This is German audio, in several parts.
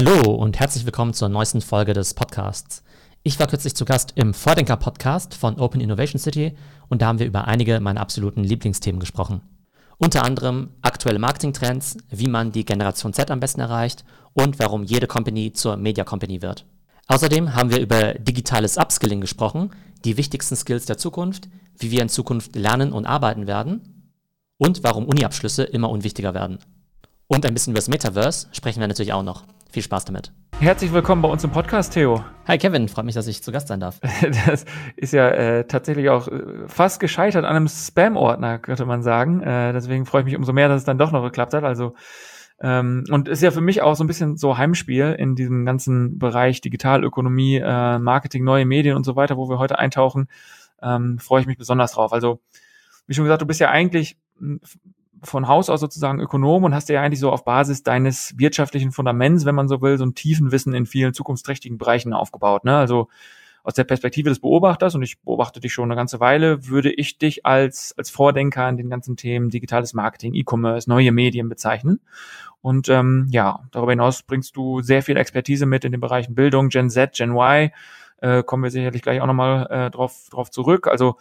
Hallo und herzlich willkommen zur neuesten Folge des Podcasts. Ich war kürzlich zu Gast im Vordenker-Podcast von Open Innovation City und da haben wir über einige meiner absoluten Lieblingsthemen gesprochen. Unter anderem aktuelle Marketingtrends, wie man die Generation Z am besten erreicht und warum jede Company zur Media Company wird. Außerdem haben wir über digitales Upskilling gesprochen, die wichtigsten Skills der Zukunft, wie wir in Zukunft lernen und arbeiten werden und warum Uni-Abschlüsse immer unwichtiger werden. Und ein bisschen über das Metaverse sprechen wir natürlich auch noch. Viel Spaß damit. Herzlich willkommen bei uns im Podcast, Theo. Hi Kevin, freut mich, dass ich zu Gast sein darf. Das ist ja äh, tatsächlich auch äh, fast gescheitert an einem Spam-Ordner, könnte man sagen. Äh, deswegen freue ich mich umso mehr, dass es dann doch noch geklappt hat. Also ähm, und ist ja für mich auch so ein bisschen so Heimspiel in diesem ganzen Bereich Digitalökonomie, äh, Marketing, neue Medien und so weiter, wo wir heute eintauchen. Ähm, freue ich mich besonders drauf. Also wie schon gesagt, du bist ja eigentlich von Haus aus sozusagen Ökonom und hast ja eigentlich so auf Basis deines wirtschaftlichen Fundaments, wenn man so will, so ein tiefen Wissen in vielen zukunftsträchtigen Bereichen aufgebaut. Ne? Also aus der Perspektive des Beobachters, und ich beobachte dich schon eine ganze Weile, würde ich dich als, als Vordenker an den ganzen Themen digitales Marketing, E-Commerce, neue Medien bezeichnen. Und ähm, ja, darüber hinaus bringst du sehr viel Expertise mit in den Bereichen Bildung, Gen Z, Gen Y. Äh, kommen wir sicherlich gleich auch nochmal äh, drauf, drauf zurück. Also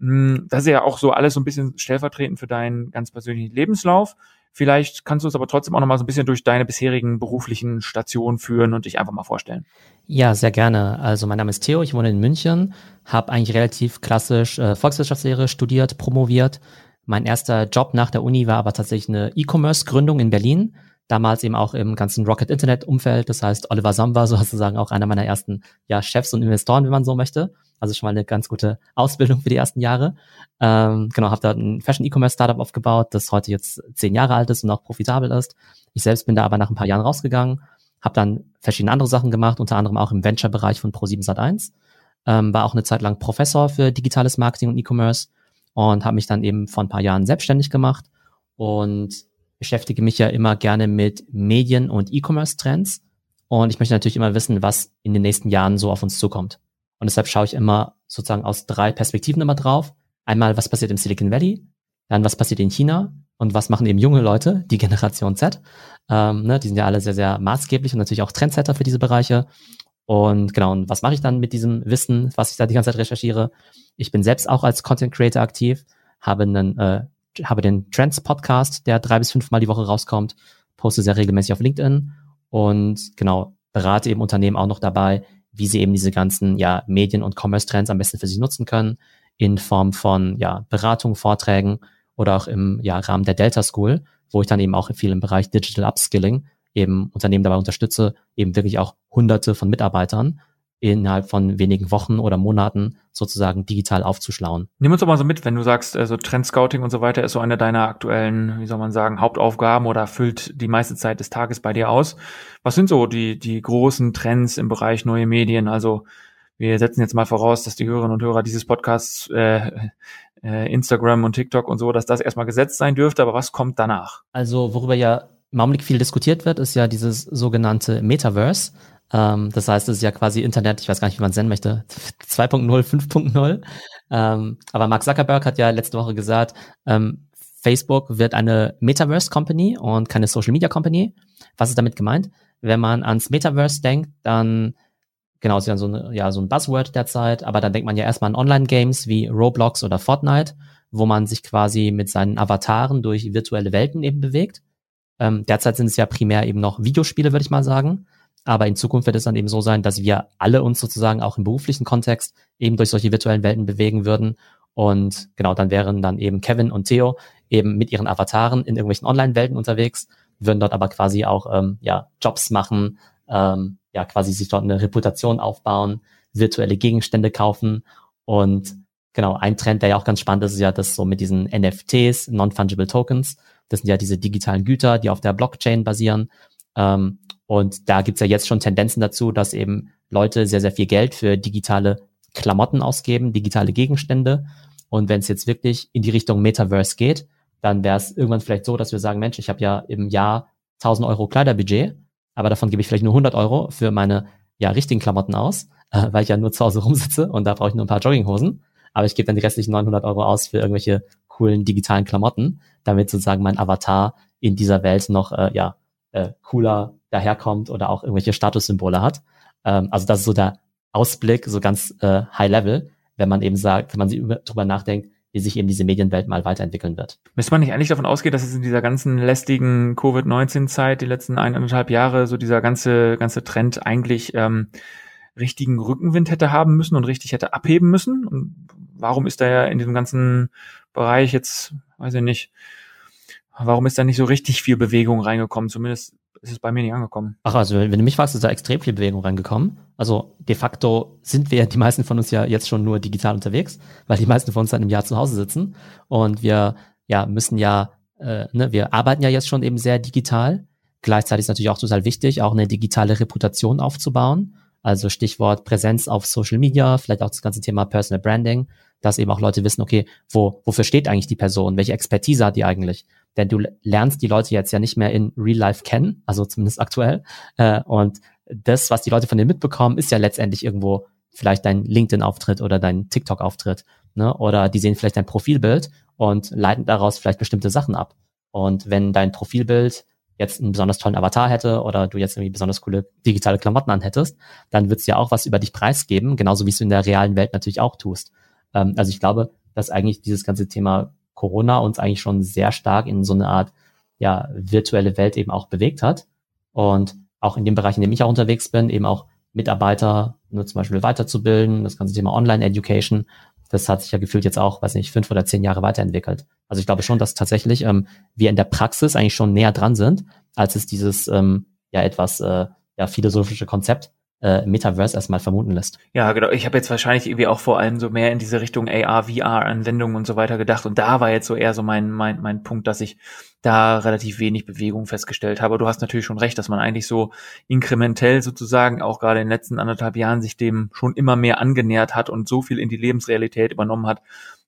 das ist ja auch so alles so ein bisschen stellvertretend für deinen ganz persönlichen Lebenslauf. Vielleicht kannst du uns aber trotzdem auch noch mal so ein bisschen durch deine bisherigen beruflichen Stationen führen und dich einfach mal vorstellen. Ja, sehr gerne. Also mein Name ist Theo, ich wohne in München, habe eigentlich relativ klassisch äh, Volkswirtschaftslehre studiert, promoviert. Mein erster Job nach der Uni war aber tatsächlich eine E-Commerce-Gründung in Berlin. Damals eben auch im ganzen Rocket Internet Umfeld. Das heißt, Oliver Sam war sozusagen auch einer meiner ersten ja, Chefs und Investoren, wenn man so möchte. Also schon mal eine ganz gute Ausbildung für die ersten Jahre. Ähm, genau, habe da ein Fashion-E-Commerce-Startup aufgebaut, das heute jetzt zehn Jahre alt ist und auch profitabel ist. Ich selbst bin da aber nach ein paar Jahren rausgegangen, habe dann verschiedene andere Sachen gemacht, unter anderem auch im Venture-Bereich von Pro7 Sat1. Ähm, war auch eine Zeit lang Professor für digitales Marketing und E-Commerce und habe mich dann eben vor ein paar Jahren selbstständig gemacht und beschäftige mich ja immer gerne mit Medien und E-Commerce-Trends. Und ich möchte natürlich immer wissen, was in den nächsten Jahren so auf uns zukommt. Und deshalb schaue ich immer sozusagen aus drei Perspektiven immer drauf. Einmal, was passiert im Silicon Valley, dann was passiert in China und was machen eben junge Leute, die Generation Z. Ähm, ne, die sind ja alle sehr, sehr maßgeblich und natürlich auch Trendsetter für diese Bereiche. Und genau, und was mache ich dann mit diesem Wissen, was ich da die ganze Zeit recherchiere? Ich bin selbst auch als Content Creator aktiv, habe einen, äh, habe den Trends Podcast, der drei bis fünfmal die Woche rauskommt, poste sehr regelmäßig auf LinkedIn und genau, berate eben Unternehmen auch noch dabei, wie sie eben diese ganzen ja, Medien- und Commerce-Trends am besten für sich nutzen können, in Form von ja, Beratung, Vorträgen oder auch im ja, Rahmen der Delta School, wo ich dann eben auch viel im Bereich Digital Upskilling eben Unternehmen dabei unterstütze, eben wirklich auch hunderte von Mitarbeitern innerhalb von wenigen Wochen oder Monaten sozusagen digital aufzuschlauen. Nimm uns doch mal so mit, wenn du sagst, also Trendscouting und so weiter ist so eine deiner aktuellen, wie soll man sagen, Hauptaufgaben oder füllt die meiste Zeit des Tages bei dir aus. Was sind so die, die großen Trends im Bereich neue Medien? Also wir setzen jetzt mal voraus, dass die Hörerinnen und Hörer dieses Podcasts äh, äh, Instagram und TikTok und so, dass das erstmal gesetzt sein dürfte, aber was kommt danach? Also worüber ja im Augenblick viel diskutiert wird, ist ja dieses sogenannte Metaverse. Ähm, das heißt, es ist ja quasi Internet, ich weiß gar nicht, wie man es nennen möchte, 2.0, 5.0. Ähm, aber Mark Zuckerberg hat ja letzte Woche gesagt, ähm, Facebook wird eine Metaverse Company und keine Social Media Company. Was ist damit gemeint? Wenn man ans Metaverse denkt, dann genau, ist ja so, eine, ja, so ein Buzzword derzeit, aber dann denkt man ja erstmal an Online-Games wie Roblox oder Fortnite, wo man sich quasi mit seinen Avataren durch virtuelle Welten eben bewegt. Ähm, derzeit sind es ja primär eben noch Videospiele, würde ich mal sagen. Aber in Zukunft wird es dann eben so sein, dass wir alle uns sozusagen auch im beruflichen Kontext eben durch solche virtuellen Welten bewegen würden. Und genau, dann wären dann eben Kevin und Theo eben mit ihren Avataren in irgendwelchen Online-Welten unterwegs, würden dort aber quasi auch ähm, ja, Jobs machen, ähm, ja, quasi sich dort eine Reputation aufbauen, virtuelle Gegenstände kaufen. Und genau, ein Trend, der ja auch ganz spannend ist, ist ja das so mit diesen NFTs, Non-Fungible Tokens. Das sind ja diese digitalen Güter, die auf der Blockchain basieren. Ähm, und da gibt's ja jetzt schon Tendenzen dazu, dass eben Leute sehr, sehr viel Geld für digitale Klamotten ausgeben, digitale Gegenstände. Und wenn es jetzt wirklich in die Richtung Metaverse geht, dann wäre es irgendwann vielleicht so, dass wir sagen, Mensch, ich habe ja im Jahr 1000 Euro Kleiderbudget, aber davon gebe ich vielleicht nur 100 Euro für meine ja richtigen Klamotten aus, äh, weil ich ja nur zu Hause rumsitze und da brauche ich nur ein paar Jogginghosen. Aber ich gebe dann die restlichen 900 Euro aus für irgendwelche coolen digitalen Klamotten, damit sozusagen mein Avatar in dieser Welt noch äh, ja äh, cooler daherkommt oder auch irgendwelche Statussymbole hat. Ähm, also das ist so der Ausblick, so ganz äh, High Level, wenn man eben sagt, wenn man sich darüber nachdenkt, wie sich eben diese Medienwelt mal weiterentwickeln wird. Müsste man nicht eigentlich davon ausgehen, dass es in dieser ganzen lästigen Covid-19-Zeit, die letzten eineinhalb Jahre, so dieser ganze, ganze Trend eigentlich ähm, richtigen Rückenwind hätte haben müssen und richtig hätte abheben müssen? Und warum ist da ja in diesem ganzen Bereich jetzt, weiß ich nicht, warum ist da nicht so richtig viel Bewegung reingekommen? Zumindest ist es bei mir nicht angekommen. Ach, also wenn du mich fragst, ist da extrem viel Bewegung reingekommen. Also de facto sind wir, die meisten von uns ja jetzt schon nur digital unterwegs, weil die meisten von uns dann im Jahr zu Hause sitzen und wir ja müssen ja, äh, ne, wir arbeiten ja jetzt schon eben sehr digital. Gleichzeitig ist natürlich auch total wichtig, auch eine digitale Reputation aufzubauen. Also Stichwort Präsenz auf Social Media, vielleicht auch das ganze Thema Personal Branding, dass eben auch Leute wissen, okay, wo, wofür steht eigentlich die Person? Welche Expertise hat die eigentlich? Denn du lernst die Leute jetzt ja nicht mehr in Real Life kennen, also zumindest aktuell. Äh, und das, was die Leute von dir mitbekommen, ist ja letztendlich irgendwo vielleicht dein LinkedIn-Auftritt oder dein TikTok-Auftritt. Ne? Oder die sehen vielleicht dein Profilbild und leiten daraus vielleicht bestimmte Sachen ab. Und wenn dein Profilbild jetzt einen besonders tollen Avatar hätte oder du jetzt irgendwie besonders coole digitale Klamotten anhättest, dann wird es ja auch was über dich preisgeben, genauso wie es du in der realen Welt natürlich auch tust. Ähm, also ich glaube, dass eigentlich dieses ganze Thema Corona uns eigentlich schon sehr stark in so eine Art ja, virtuelle Welt eben auch bewegt hat. Und auch in dem Bereich, in dem ich auch unterwegs bin, eben auch Mitarbeiter nur zum Beispiel weiterzubilden, das ganze Thema Online-Education, das hat sich ja gefühlt jetzt auch, weiß nicht, fünf oder zehn Jahre weiterentwickelt. Also ich glaube schon, dass tatsächlich ähm, wir in der Praxis eigentlich schon näher dran sind, als es dieses ähm, ja etwas äh, ja philosophische Konzept äh, Metaverse erstmal vermuten lässt. Ja, genau. Ich habe jetzt wahrscheinlich irgendwie auch vor allem so mehr in diese Richtung AR, VR-Anwendungen und so weiter gedacht. Und da war jetzt so eher so mein, mein, mein Punkt, dass ich da relativ wenig Bewegung festgestellt habe. Du hast natürlich schon recht, dass man eigentlich so inkrementell sozusagen auch gerade in den letzten anderthalb Jahren sich dem schon immer mehr angenähert hat und so viel in die Lebensrealität übernommen hat,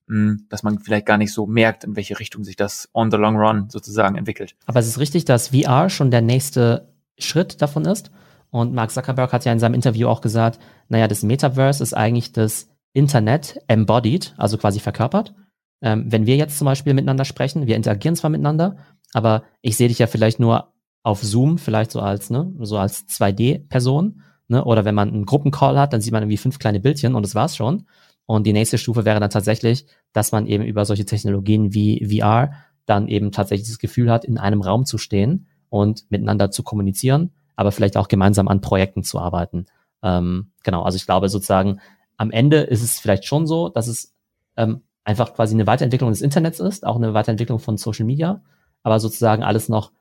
hm, dass man vielleicht gar nicht so merkt, in welche Richtung sich das on the long run sozusagen entwickelt. Aber es ist richtig, dass VR schon der nächste Schritt davon ist. Und Mark Zuckerberg hat ja in seinem Interview auch gesagt, naja, das Metaverse ist eigentlich das Internet embodied, also quasi verkörpert. Ähm, wenn wir jetzt zum Beispiel miteinander sprechen, wir interagieren zwar miteinander, aber ich sehe dich ja vielleicht nur auf Zoom, vielleicht so als, ne, so als 2D-Person, ne, oder wenn man einen Gruppencall hat, dann sieht man irgendwie fünf kleine Bildchen und das war's schon. Und die nächste Stufe wäre dann tatsächlich, dass man eben über solche Technologien wie VR dann eben tatsächlich das Gefühl hat, in einem Raum zu stehen und miteinander zu kommunizieren aber vielleicht auch gemeinsam an Projekten zu arbeiten. Ähm, genau, also ich glaube sozusagen, am Ende ist es vielleicht schon so, dass es ähm, einfach quasi eine Weiterentwicklung des Internets ist, auch eine Weiterentwicklung von Social Media, aber sozusagen alles noch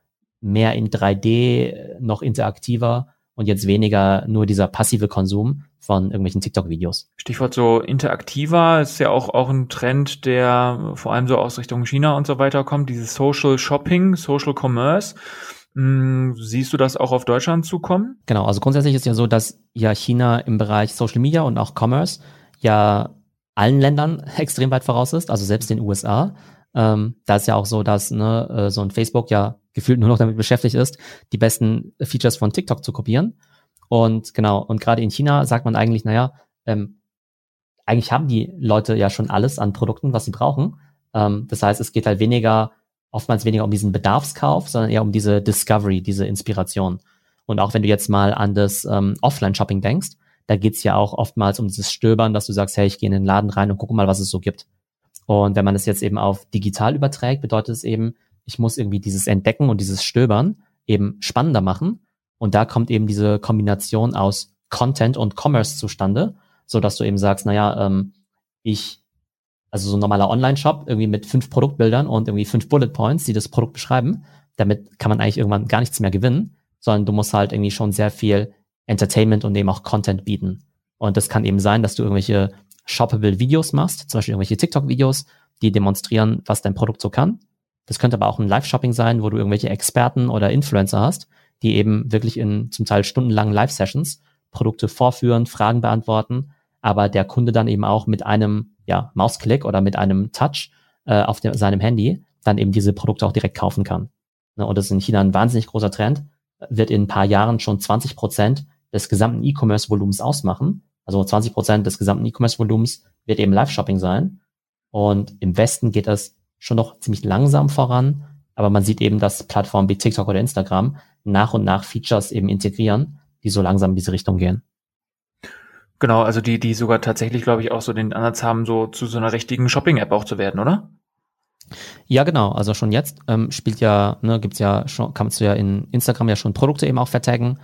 mehr in 3D, noch interaktiver und jetzt weniger nur dieser passive Konsum von irgendwelchen TikTok-Videos. Stichwort so interaktiver ist ja auch, auch ein Trend, der vor allem so aus Richtung China und so weiter kommt, dieses Social Shopping, Social Commerce. Hm, siehst du das auch auf Deutschland zukommen? Genau, also grundsätzlich ist ja so, dass ja China im Bereich Social Media und auch Commerce ja allen Ländern extrem weit voraus ist, also selbst den USA. Ähm, da ist ja auch so, dass ne, äh, so ein Facebook ja gefühlt nur noch damit beschäftigt ist, die besten Features von TikTok zu kopieren. Und genau, und gerade in China sagt man eigentlich, naja, ähm, eigentlich haben die Leute ja schon alles an Produkten, was sie brauchen. Ähm, das heißt, es geht halt weniger oftmals weniger um diesen Bedarfskauf, sondern eher um diese Discovery, diese Inspiration. Und auch wenn du jetzt mal an das ähm, Offline-Shopping denkst, da geht's ja auch oftmals um dieses Stöbern, dass du sagst, hey, ich gehe in den Laden rein und gucke mal, was es so gibt. Und wenn man es jetzt eben auf digital überträgt, bedeutet es eben, ich muss irgendwie dieses Entdecken und dieses Stöbern eben spannender machen. Und da kommt eben diese Kombination aus Content und Commerce zustande, so dass du eben sagst, naja, ähm, ich also so ein normaler Online-Shop, irgendwie mit fünf Produktbildern und irgendwie fünf Bullet Points, die das Produkt beschreiben. Damit kann man eigentlich irgendwann gar nichts mehr gewinnen, sondern du musst halt irgendwie schon sehr viel Entertainment und eben auch Content bieten. Und das kann eben sein, dass du irgendwelche shoppable Videos machst, zum Beispiel irgendwelche TikTok-Videos, die demonstrieren, was dein Produkt so kann. Das könnte aber auch ein Live-Shopping sein, wo du irgendwelche Experten oder Influencer hast, die eben wirklich in zum Teil stundenlangen Live-Sessions Produkte vorführen, Fragen beantworten, aber der Kunde dann eben auch mit einem ja, Mausklick oder mit einem Touch äh, auf dem, seinem Handy dann eben diese Produkte auch direkt kaufen kann. Ne, und das ist in China ein wahnsinnig großer Trend, wird in ein paar Jahren schon 20 Prozent des gesamten E-Commerce-Volumens ausmachen. Also 20 Prozent des gesamten E-Commerce-Volumens wird eben Live-Shopping sein. Und im Westen geht das schon noch ziemlich langsam voran. Aber man sieht eben, dass Plattformen wie TikTok oder Instagram nach und nach Features eben integrieren, die so langsam in diese Richtung gehen. Genau, also die, die sogar tatsächlich, glaube ich, auch so den Ansatz haben, so zu so einer richtigen Shopping-App auch zu werden, oder? Ja, genau. Also schon jetzt ähm, spielt ja, ne, gibt's ja schon, kannst du ja in Instagram ja schon Produkte eben auch vertaggen.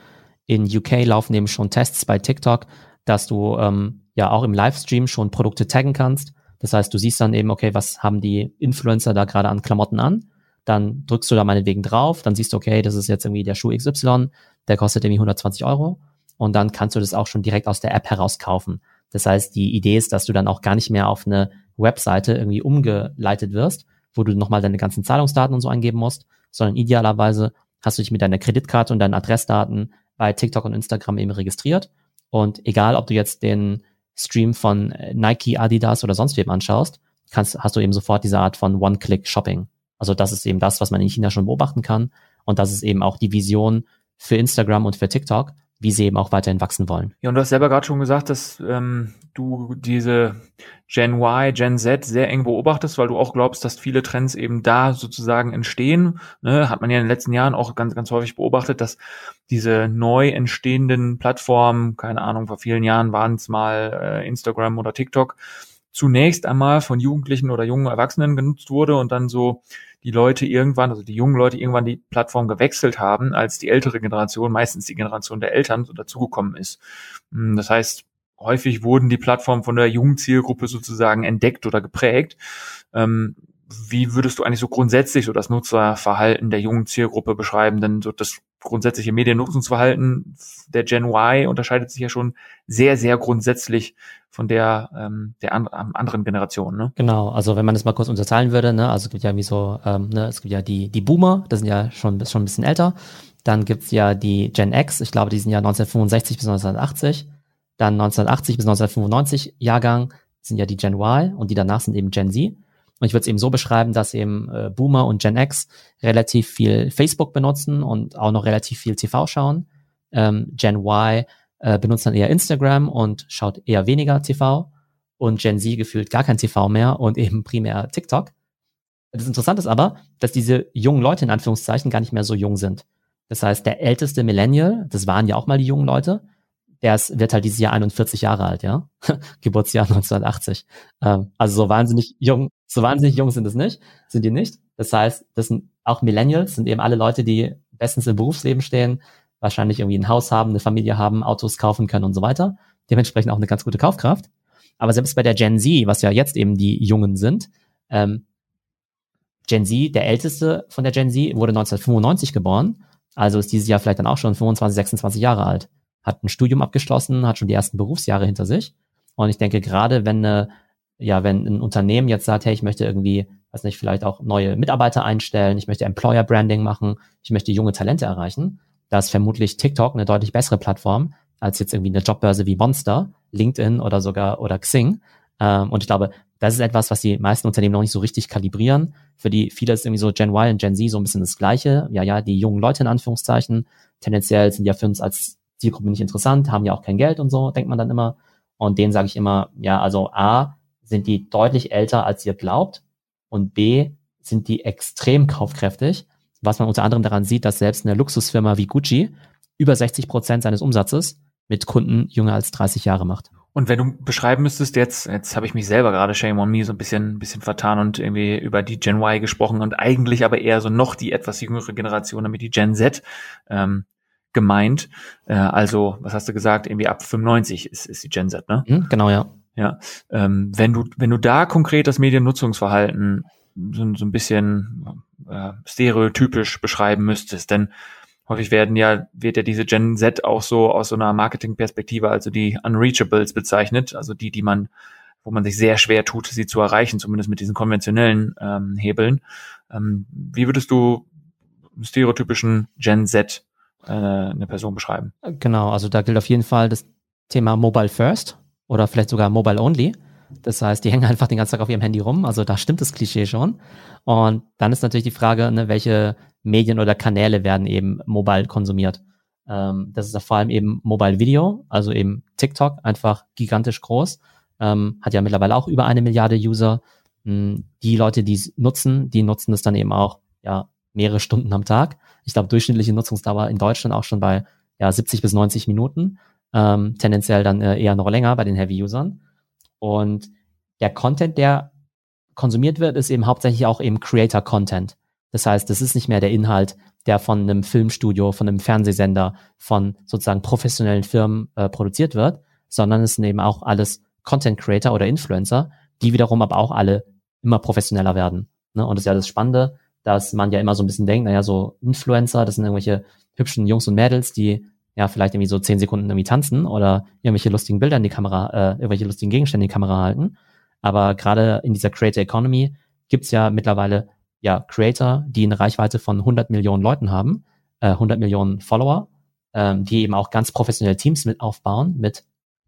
In UK laufen eben schon Tests bei TikTok, dass du ähm, ja auch im Livestream schon Produkte taggen kannst. Das heißt, du siehst dann eben, okay, was haben die Influencer da gerade an Klamotten an? Dann drückst du da meinetwegen drauf, dann siehst du, okay, das ist jetzt irgendwie der Schuh XY, der kostet irgendwie 120 Euro. Und dann kannst du das auch schon direkt aus der App heraus kaufen. Das heißt, die Idee ist, dass du dann auch gar nicht mehr auf eine Webseite irgendwie umgeleitet wirst, wo du nochmal deine ganzen Zahlungsdaten und so eingeben musst, sondern idealerweise hast du dich mit deiner Kreditkarte und deinen Adressdaten bei TikTok und Instagram eben registriert. Und egal, ob du jetzt den Stream von Nike, Adidas oder sonst wem anschaust, kannst, hast du eben sofort diese Art von One-Click-Shopping. Also das ist eben das, was man in China schon beobachten kann. Und das ist eben auch die Vision für Instagram und für TikTok, wie sie eben auch weiterhin wachsen wollen. Ja, und du hast selber gerade schon gesagt, dass ähm, du diese Gen Y, Gen Z sehr eng beobachtest, weil du auch glaubst, dass viele Trends eben da sozusagen entstehen. Ne? Hat man ja in den letzten Jahren auch ganz, ganz häufig beobachtet, dass diese neu entstehenden Plattformen, keine Ahnung, vor vielen Jahren waren es mal äh, Instagram oder TikTok, zunächst einmal von Jugendlichen oder jungen Erwachsenen genutzt wurde und dann so die Leute irgendwann, also die jungen Leute irgendwann die Plattform gewechselt haben, als die ältere Generation, meistens die Generation der Eltern, so dazugekommen ist. Hm, das heißt, häufig wurden die Plattformen von der jungen Zielgruppe sozusagen entdeckt oder geprägt. Ähm, wie würdest du eigentlich so grundsätzlich so das Nutzerverhalten der jungen Zielgruppe beschreiben? Denn so das grundsätzliche Mediennutzungsverhalten der Gen Y unterscheidet sich ja schon sehr, sehr grundsätzlich von der ähm, der an, anderen Generation. Ne? Genau, also wenn man das mal kurz unterteilen würde, ne, also es gibt ja wie so, ähm, ne, es gibt ja die die Boomer, das sind ja schon schon ein bisschen älter. Dann gibt's ja die Gen X, ich glaube, die sind ja 1965 bis 1980. Dann 1980 bis 1995 Jahrgang sind ja die Gen Y und die danach sind eben Gen Z. Und ich würde es eben so beschreiben, dass eben äh, Boomer und Gen X relativ viel Facebook benutzen und auch noch relativ viel TV schauen. Ähm, Gen Y äh, benutzt dann eher Instagram und schaut eher weniger TV. Und Gen Z gefühlt gar kein TV mehr und eben primär TikTok. Das Interessante ist aber, dass diese jungen Leute in Anführungszeichen gar nicht mehr so jung sind. Das heißt, der älteste Millennial, das waren ja auch mal die jungen Leute, der ist, wird halt dieses Jahr 41 Jahre alt, ja. Geburtsjahr 1980. Ähm, also so wahnsinnig jung, so wahnsinnig jung sind es nicht, sind die nicht. Das heißt, das sind auch Millennials, sind eben alle Leute, die bestens im Berufsleben stehen, wahrscheinlich irgendwie ein Haus haben, eine Familie haben, Autos kaufen können und so weiter. Dementsprechend auch eine ganz gute Kaufkraft. Aber selbst bei der Gen Z, was ja jetzt eben die Jungen sind, ähm, Gen Z, der älteste von der Gen Z, wurde 1995 geboren, also ist dieses Jahr vielleicht dann auch schon 25, 26 Jahre alt hat ein Studium abgeschlossen, hat schon die ersten Berufsjahre hinter sich. Und ich denke, gerade wenn eine, ja, wenn ein Unternehmen jetzt sagt, hey, ich möchte irgendwie, weiß nicht, vielleicht auch neue Mitarbeiter einstellen, ich möchte Employer Branding machen, ich möchte junge Talente erreichen, da ist vermutlich TikTok eine deutlich bessere Plattform als jetzt irgendwie eine Jobbörse wie Monster, LinkedIn oder sogar oder Xing. Ähm, und ich glaube, das ist etwas, was die meisten Unternehmen noch nicht so richtig kalibrieren. Für die viele ist irgendwie so Gen Y und Gen Z so ein bisschen das Gleiche. Ja, ja, die jungen Leute in Anführungszeichen. Tendenziell sind ja für uns als Zielgruppe nicht interessant, haben ja auch kein Geld und so, denkt man dann immer. Und denen sage ich immer, ja, also A, sind die deutlich älter, als ihr glaubt. Und B, sind die extrem kaufkräftig, was man unter anderem daran sieht, dass selbst eine Luxusfirma wie Gucci über 60 Prozent seines Umsatzes mit Kunden jünger als 30 Jahre macht. Und wenn du beschreiben müsstest, jetzt, jetzt habe ich mich selber gerade Shame on Me so ein bisschen, ein bisschen vertan und irgendwie über die Gen Y gesprochen und eigentlich aber eher so noch die etwas jüngere Generation, damit die Gen Z. Ähm, gemeint. Äh, also, was hast du gesagt? Irgendwie ab 95 ist, ist die Gen Z, ne? Mhm, genau, ja. Ja. Ähm, wenn du, wenn du da konkret das Mediennutzungsverhalten so, so ein bisschen äh, stereotypisch beschreiben müsstest, denn häufig werden ja, wird ja diese Gen Z auch so aus so einer Marketingperspektive, also die Unreachables bezeichnet, also die, die man, wo man sich sehr schwer tut, sie zu erreichen, zumindest mit diesen konventionellen ähm, Hebeln. Ähm, wie würdest du stereotypischen Gen Z äh, eine Person beschreiben. Genau, also da gilt auf jeden Fall das Thema Mobile First oder vielleicht sogar Mobile Only. Das heißt, die hängen einfach den ganzen Tag auf ihrem Handy rum. Also da stimmt das Klischee schon. Und dann ist natürlich die Frage, ne, welche Medien oder Kanäle werden eben mobile konsumiert. Ähm, das ist ja vor allem eben Mobile Video, also eben TikTok, einfach gigantisch groß. Ähm, hat ja mittlerweile auch über eine Milliarde User. Hm, die Leute, die es nutzen, die nutzen es dann eben auch ja mehrere Stunden am Tag. Ich glaube, durchschnittliche Nutzungsdauer in Deutschland auch schon bei ja, 70 bis 90 Minuten. Ähm, tendenziell dann äh, eher noch länger bei den Heavy-Usern. Und der Content, der konsumiert wird, ist eben hauptsächlich auch eben Creator-Content. Das heißt, es ist nicht mehr der Inhalt, der von einem Filmstudio, von einem Fernsehsender, von sozusagen professionellen Firmen äh, produziert wird, sondern es sind eben auch alles Content Creator oder Influencer, die wiederum aber auch alle immer professioneller werden. Ne? Und das ist ja das Spannende, dass man ja immer so ein bisschen denkt, naja, so Influencer, das sind irgendwelche hübschen Jungs und Mädels, die ja vielleicht irgendwie so zehn Sekunden irgendwie tanzen oder irgendwelche lustigen Bilder in die Kamera, äh, irgendwelche lustigen Gegenstände in die Kamera halten. Aber gerade in dieser Creator Economy gibt's ja mittlerweile ja Creator, die eine Reichweite von 100 Millionen Leuten haben, äh, 100 Millionen Follower, ähm, die eben auch ganz professionelle Teams mit aufbauen mit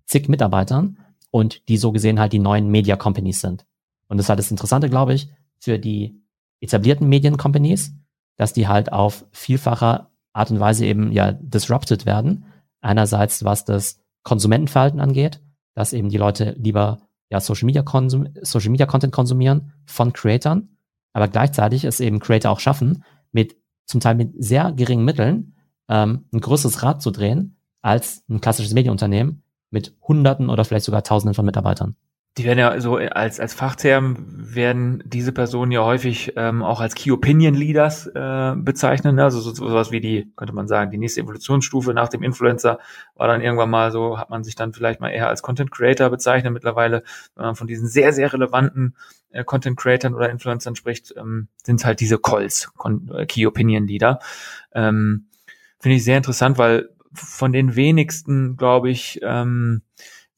zig Mitarbeitern und die so gesehen halt die neuen Media Companies sind. Und das ist halt das Interessante, glaube ich, für die etablierten Medien Companies, dass die halt auf vielfacher Art und Weise eben ja disrupted werden. Einerseits, was das Konsumentenverhalten angeht, dass eben die Leute lieber ja Social Media, Konsum Social Media Content konsumieren von Creatern, aber gleichzeitig es eben Creator auch schaffen, mit zum Teil mit sehr geringen Mitteln ähm, ein größeres Rad zu drehen als ein klassisches Medienunternehmen mit Hunderten oder vielleicht sogar Tausenden von Mitarbeitern. Die werden ja so als, als Fachterm werden diese Personen ja häufig ähm, auch als Key Opinion Leaders äh, bezeichnen. Ne? Also so, sowas wie die, könnte man sagen, die nächste Evolutionsstufe nach dem Influencer war dann irgendwann mal so, hat man sich dann vielleicht mal eher als Content Creator bezeichnet. Mittlerweile, wenn man von diesen sehr, sehr relevanten äh, Content Creatern oder Influencern spricht, ähm, sind es halt diese Calls, äh, Key Opinion Leader. Ähm, Finde ich sehr interessant, weil von den wenigsten, glaube ich, ähm,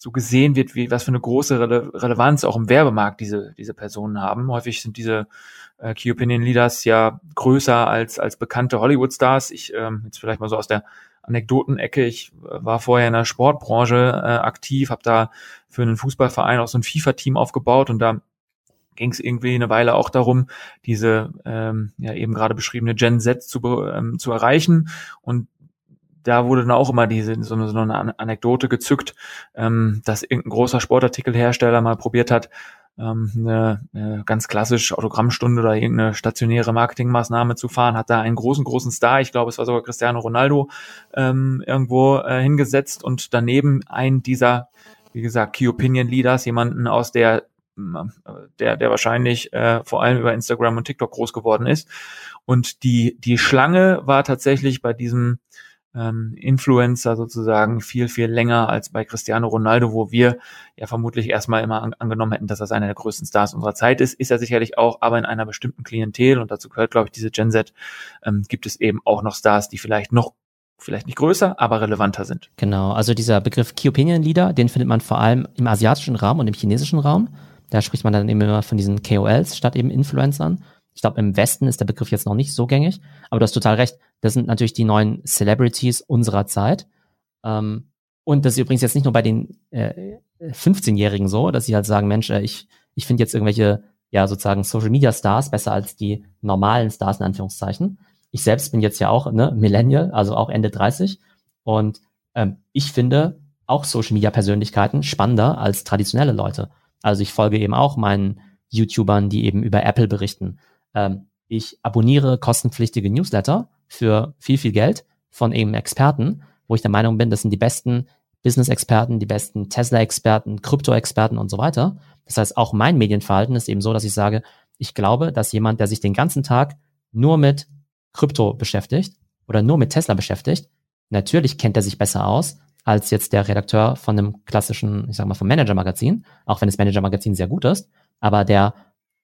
so gesehen wird, wie was für eine große Rele Relevanz auch im Werbemarkt diese diese Personen haben. Häufig sind diese äh, Key Opinion Leaders ja größer als als bekannte Hollywood Stars. Ich ähm, jetzt vielleicht mal so aus der Anekdotenecke. Ich äh, war vorher in der Sportbranche äh, aktiv, habe da für einen Fußballverein auch so ein FIFA-Team aufgebaut und da ging es irgendwie eine Weile auch darum, diese ähm, ja eben gerade beschriebene Gen Z zu, ähm, zu erreichen. Und da wurde dann auch immer diese so eine, so eine Anekdote gezückt, ähm, dass irgendein großer Sportartikelhersteller mal probiert hat, ähm, eine, eine ganz klassisch Autogrammstunde oder irgendeine stationäre Marketingmaßnahme zu fahren, hat da einen großen, großen Star, ich glaube, es war sogar Cristiano Ronaldo, ähm, irgendwo äh, hingesetzt und daneben ein dieser, wie gesagt, Key Opinion Leaders, jemanden aus der der, der wahrscheinlich äh, vor allem über Instagram und TikTok groß geworden ist. Und die, die Schlange war tatsächlich bei diesem ähm, Influencer sozusagen viel, viel länger als bei Cristiano Ronaldo, wo wir ja vermutlich erstmal immer an, angenommen hätten, dass das einer der größten Stars unserer Zeit ist. Ist er sicherlich auch, aber in einer bestimmten Klientel und dazu gehört, glaube ich, diese Gen Z, ähm, gibt es eben auch noch Stars, die vielleicht noch vielleicht nicht größer, aber relevanter sind. Genau, also dieser Begriff Key Opinion Leader, den findet man vor allem im asiatischen Raum und im chinesischen Raum. Da spricht man dann eben immer von diesen KOLs statt eben Influencern. Ich glaube, im Westen ist der Begriff jetzt noch nicht so gängig, aber du hast total recht. Das sind natürlich die neuen Celebrities unserer Zeit. Ähm, und das ist übrigens jetzt nicht nur bei den äh, 15-Jährigen so, dass sie halt sagen, Mensch, äh, ich, ich finde jetzt irgendwelche, ja, sozusagen Social Media Stars besser als die normalen Stars in Anführungszeichen. Ich selbst bin jetzt ja auch ne, Millennial, also auch Ende 30. Und ähm, ich finde auch Social Media Persönlichkeiten spannender als traditionelle Leute. Also ich folge eben auch meinen YouTubern, die eben über Apple berichten ähm, ich abonniere kostenpflichtige Newsletter für viel, viel Geld von eben Experten, wo ich der Meinung bin, das sind die besten Business-Experten, die besten Tesla-Experten, Krypto-Experten und so weiter. Das heißt, auch mein Medienverhalten ist eben so, dass ich sage, ich glaube, dass jemand, der sich den ganzen Tag nur mit Krypto beschäftigt oder nur mit Tesla beschäftigt, natürlich kennt er sich besser aus als jetzt der Redakteur von einem klassischen, ich sag mal, vom Manager-Magazin, auch wenn das Manager-Magazin sehr gut ist, aber der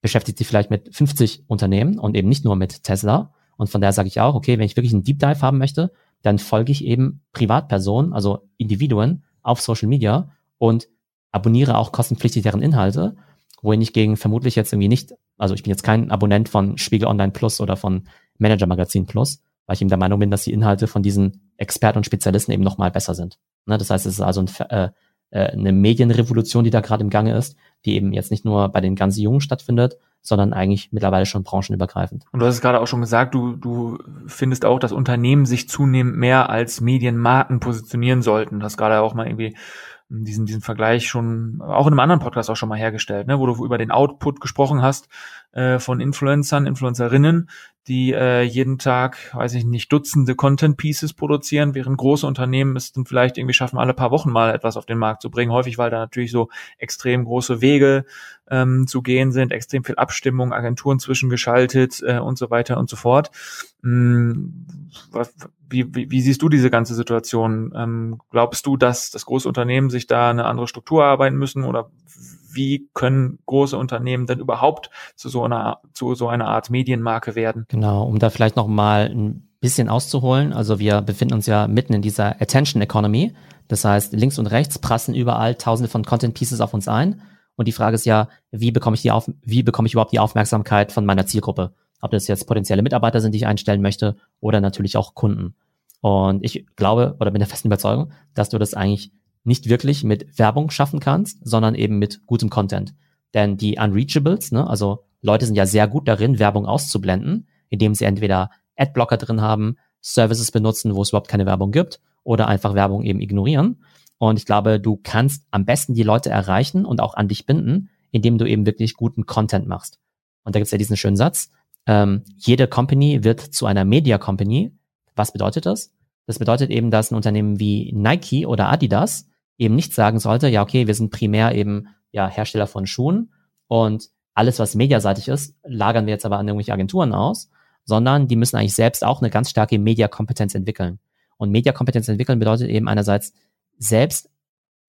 beschäftigt sich vielleicht mit 50 Unternehmen und eben nicht nur mit Tesla. Und von daher sage ich auch, okay, wenn ich wirklich einen Deep Dive haben möchte, dann folge ich eben Privatpersonen, also Individuen auf Social Media und abonniere auch kostenpflichtig deren Inhalte, wohin ich gegen vermutlich jetzt irgendwie nicht, also ich bin jetzt kein Abonnent von Spiegel Online Plus oder von Manager Magazin Plus, weil ich eben der Meinung bin, dass die Inhalte von diesen Experten und Spezialisten eben nochmal besser sind. Ne, das heißt, es ist also ein, äh, äh, eine Medienrevolution, die da gerade im Gange ist, die eben jetzt nicht nur bei den ganz Jungen stattfindet, sondern eigentlich mittlerweile schon branchenübergreifend. Und du hast es gerade auch schon gesagt, du, du findest auch, dass Unternehmen sich zunehmend mehr als Medienmarken positionieren sollten. Du hast gerade auch mal irgendwie diesen, diesen Vergleich schon auch in einem anderen Podcast auch schon mal hergestellt, ne, wo du über den Output gesprochen hast äh, von Influencern, Influencerinnen, die äh, jeden Tag, weiß ich nicht, Dutzende Content Pieces produzieren, während große Unternehmen es dann vielleicht irgendwie schaffen, alle paar Wochen mal etwas auf den Markt zu bringen. Häufig, weil da natürlich so extrem große Wege ähm, zu gehen sind, extrem viel Abstimmung, Agenturen zwischengeschaltet äh, und so weiter und so fort. Hm, was, wie, wie, wie siehst du diese ganze Situation? Ähm, glaubst du, dass das große Unternehmen sich da eine andere Struktur arbeiten müssen oder wie können große Unternehmen denn überhaupt zu so einer, zu so einer Art Medienmarke werden? Genau, um da vielleicht noch mal ein bisschen auszuholen. Also wir befinden uns ja mitten in dieser Attention Economy. Das heißt, links und rechts prassen überall tausende von Content Pieces auf uns ein. Und die Frage ist ja, wie bekomme ich die auf, wie bekomme ich überhaupt die Aufmerksamkeit von meiner Zielgruppe? Ob das jetzt potenzielle Mitarbeiter sind, die ich einstellen möchte, oder natürlich auch Kunden. Und ich glaube oder bin der festen Überzeugung, dass du das eigentlich nicht wirklich mit Werbung schaffen kannst, sondern eben mit gutem Content. Denn die Unreachables, ne, also Leute sind ja sehr gut darin, Werbung auszublenden, indem sie entweder Adblocker drin haben, Services benutzen, wo es überhaupt keine Werbung gibt, oder einfach Werbung eben ignorieren. Und ich glaube, du kannst am besten die Leute erreichen und auch an dich binden, indem du eben wirklich guten Content machst. Und da gibt's ja diesen schönen Satz, ähm, jede Company wird zu einer Media Company. Was bedeutet das? Das bedeutet eben, dass ein Unternehmen wie Nike oder Adidas eben nicht sagen sollte, ja, okay, wir sind primär eben ja Hersteller von Schuhen und alles, was mediaseitig ist, lagern wir jetzt aber an irgendwelche Agenturen aus, sondern die müssen eigentlich selbst auch eine ganz starke Mediakompetenz entwickeln. Und Mediakompetenz entwickeln bedeutet eben einerseits selbst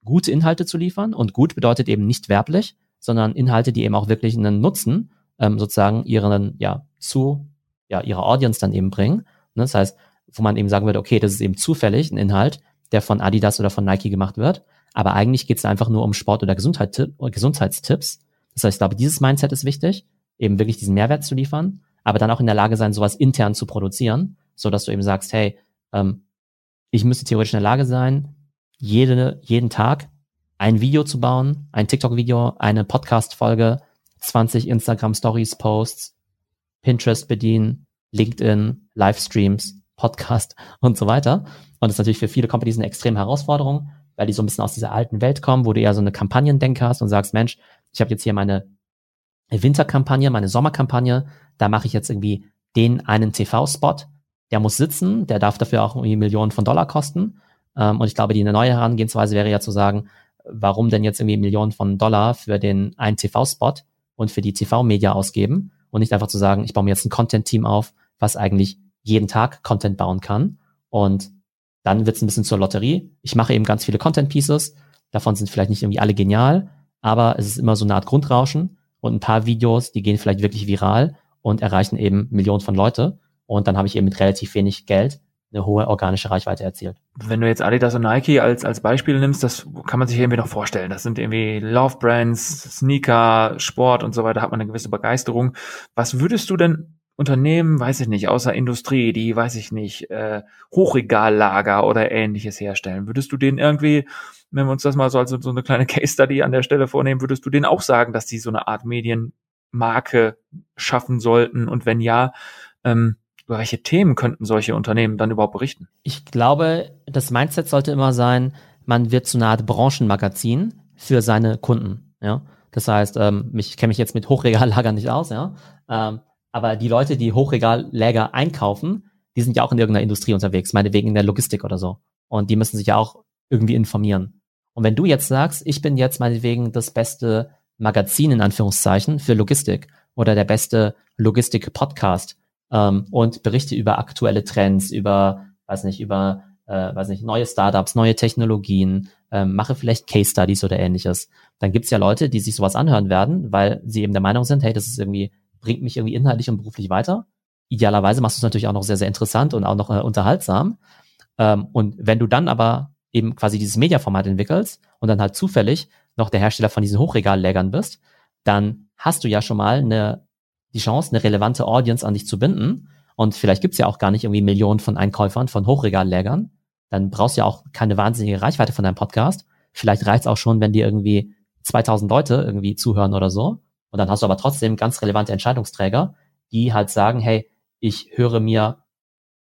gute Inhalte zu liefern und gut bedeutet eben nicht werblich, sondern Inhalte, die eben auch wirklich einen Nutzen ähm, sozusagen ihren, ja, zu, ja, ihrer Audience dann eben bringen. Ne? Das heißt, wo man eben sagen würde, okay, das ist eben zufällig ein Inhalt, der von Adidas oder von Nike gemacht wird. Aber eigentlich geht es einfach nur um Sport- oder Gesundheit, Gesundheitstipps. Das heißt, ich glaube, dieses Mindset ist wichtig, eben wirklich diesen Mehrwert zu liefern, aber dann auch in der Lage sein, sowas intern zu produzieren, so dass du eben sagst, hey, ähm, ich müsste theoretisch in der Lage sein, jede, jeden Tag ein Video zu bauen, ein TikTok-Video, eine Podcast-Folge, 20 Instagram-Stories-Posts, Pinterest bedienen, LinkedIn, Livestreams, Podcast und so weiter. Und das ist natürlich für viele Companies eine extreme Herausforderung, weil die so ein bisschen aus dieser alten Welt kommen, wo du eher so eine Kampagnendenker hast und sagst, Mensch, ich habe jetzt hier meine Winterkampagne, meine Sommerkampagne, da mache ich jetzt irgendwie den einen TV-Spot, der muss sitzen, der darf dafür auch irgendwie Millionen von Dollar kosten. Ähm, und ich glaube, die neue Herangehensweise wäre ja zu sagen, warum denn jetzt irgendwie Millionen von Dollar für den einen TV-Spot und für die TV-Media ausgeben und nicht einfach zu sagen, ich baue mir jetzt ein Content-Team auf, was eigentlich jeden Tag Content bauen kann und dann wird es ein bisschen zur Lotterie. Ich mache eben ganz viele Content Pieces. Davon sind vielleicht nicht irgendwie alle genial, aber es ist immer so eine Art Grundrauschen und ein paar Videos, die gehen vielleicht wirklich viral und erreichen eben Millionen von Leute. Und dann habe ich eben mit relativ wenig Geld eine hohe organische Reichweite erzielt. Wenn du jetzt Adidas und Nike als, als Beispiel nimmst, das kann man sich irgendwie noch vorstellen. Das sind irgendwie Love Brands, Sneaker, Sport und so weiter, hat man eine gewisse Begeisterung. Was würdest du denn Unternehmen, weiß ich nicht, außer Industrie, die, weiß ich nicht, äh, Hochregallager oder ähnliches herstellen, würdest du denen irgendwie, wenn wir uns das mal so als so eine kleine Case Study an der Stelle vornehmen, würdest du denen auch sagen, dass die so eine Art Medienmarke schaffen sollten? Und wenn ja, ähm, über welche Themen könnten solche Unternehmen dann überhaupt berichten? Ich glaube, das Mindset sollte immer sein, man wird zu einer Art Branchenmagazin für seine Kunden. Ja, das heißt, ähm, ich kenne mich jetzt mit Hochregallagern nicht aus, ja, ähm, aber die Leute, die Hochregalläger einkaufen, die sind ja auch in irgendeiner Industrie unterwegs, meinetwegen in der Logistik oder so. Und die müssen sich ja auch irgendwie informieren. Und wenn du jetzt sagst, ich bin jetzt meinetwegen das beste Magazin in Anführungszeichen für Logistik oder der beste Logistik-Podcast ähm, und berichte über aktuelle Trends, über, weiß nicht, über, äh, weiß nicht, neue Startups, neue Technologien, ähm, mache vielleicht Case Studies oder ähnliches, dann gibt's ja Leute, die sich sowas anhören werden, weil sie eben der Meinung sind, hey, das ist irgendwie bringt mich irgendwie inhaltlich und beruflich weiter. Idealerweise machst du es natürlich auch noch sehr, sehr interessant und auch noch äh, unterhaltsam. Ähm, und wenn du dann aber eben quasi dieses Mediaformat entwickelst und dann halt zufällig noch der Hersteller von diesen Hochregallägern bist, dann hast du ja schon mal eine, die Chance, eine relevante Audience an dich zu binden. Und vielleicht gibt's ja auch gar nicht irgendwie Millionen von Einkäufern von Hochregallägern. Dann brauchst du ja auch keine wahnsinnige Reichweite von deinem Podcast. Vielleicht reicht's auch schon, wenn dir irgendwie 2000 Leute irgendwie zuhören oder so. Und dann hast du aber trotzdem ganz relevante Entscheidungsträger, die halt sagen, hey, ich höre mir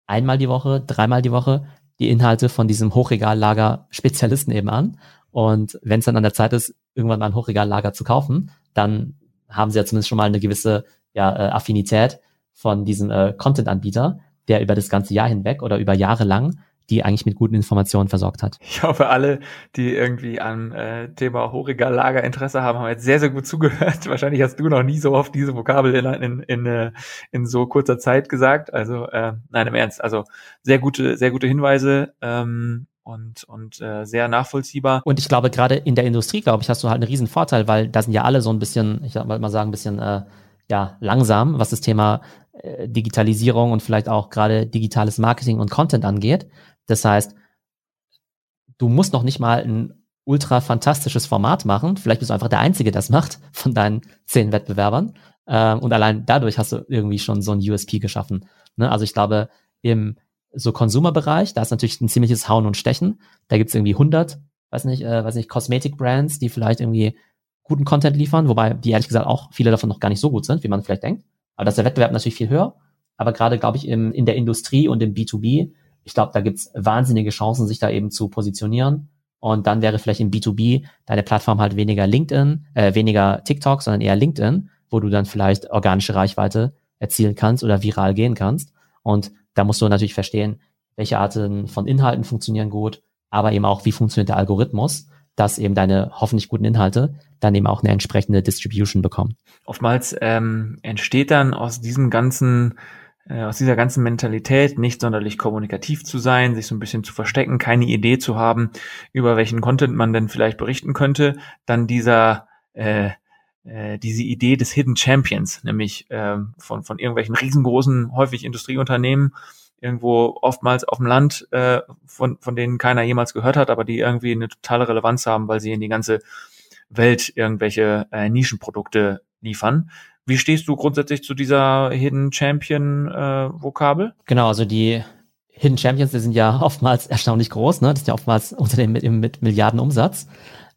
einmal die Woche, dreimal die Woche die Inhalte von diesem Hochregallager Spezialisten eben an. Und wenn es dann an der Zeit ist, irgendwann mal ein Hochregallager zu kaufen, dann haben sie ja zumindest schon mal eine gewisse ja, äh, Affinität von diesem äh, Content-Anbieter, der über das ganze Jahr hinweg oder über Jahre lang die eigentlich mit guten Informationen versorgt hat. Ich hoffe, alle, die irgendwie an äh, Thema Hochregallager Interesse haben, haben jetzt sehr, sehr gut zugehört. Wahrscheinlich hast du noch nie so oft diese Vokabel in, in, in, äh, in so kurzer Zeit gesagt. Also äh, nein, im Ernst. Also sehr gute, sehr gute Hinweise. Ähm, und, und äh, sehr nachvollziehbar. Und ich glaube, gerade in der Industrie, glaube ich, hast du halt einen riesen Vorteil, weil da sind ja alle so ein bisschen, ich wollte mal sagen, ein bisschen äh, ja, langsam, was das Thema äh, Digitalisierung und vielleicht auch gerade digitales Marketing und Content angeht. Das heißt, du musst noch nicht mal ein ultra fantastisches Format machen. Vielleicht bist du einfach der Einzige, der das macht von deinen zehn Wettbewerbern. Ähm, und allein dadurch hast du irgendwie schon so ein USP geschaffen. Ne? Also ich glaube, im so Consumer-Bereich, da ist natürlich ein ziemliches Hauen und Stechen. Da gibt's irgendwie 100, weiß nicht, äh, weiß nicht, Cosmetic-Brands, die vielleicht irgendwie guten Content liefern, wobei die ehrlich gesagt auch viele davon noch gar nicht so gut sind, wie man vielleicht denkt. Aber da ist der Wettbewerb natürlich viel höher. Aber gerade, glaube ich, im, in der Industrie und im B2B, ich glaube, da gibt's wahnsinnige Chancen, sich da eben zu positionieren. Und dann wäre vielleicht im B2B deine Plattform halt weniger LinkedIn, äh, weniger TikTok, sondern eher LinkedIn, wo du dann vielleicht organische Reichweite erzielen kannst oder viral gehen kannst. Und da musst du natürlich verstehen, welche Arten von Inhalten funktionieren gut, aber eben auch, wie funktioniert der Algorithmus, dass eben deine hoffentlich guten Inhalte dann eben auch eine entsprechende Distribution bekommen. Oftmals ähm, entsteht dann aus diesem ganzen äh, aus dieser ganzen Mentalität nicht sonderlich kommunikativ zu sein, sich so ein bisschen zu verstecken, keine Idee zu haben, über welchen Content man denn vielleicht berichten könnte, dann dieser äh, äh, diese Idee des Hidden Champions, nämlich äh, von, von irgendwelchen riesengroßen, häufig Industrieunternehmen, irgendwo oftmals auf dem Land, äh, von, von denen keiner jemals gehört hat, aber die irgendwie eine totale Relevanz haben, weil sie in die ganze Welt irgendwelche äh, Nischenprodukte liefern. Wie stehst du grundsätzlich zu dieser Hidden Champion äh, Vokabel? Genau, also die Hidden Champions, die sind ja oftmals erstaunlich groß, ne? Das sind ja oftmals Unternehmen mit, mit Milliarden Umsatz.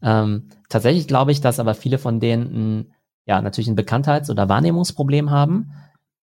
Ähm, tatsächlich glaube ich, dass aber viele von denen ein, ja natürlich ein Bekanntheits- oder Wahrnehmungsproblem haben.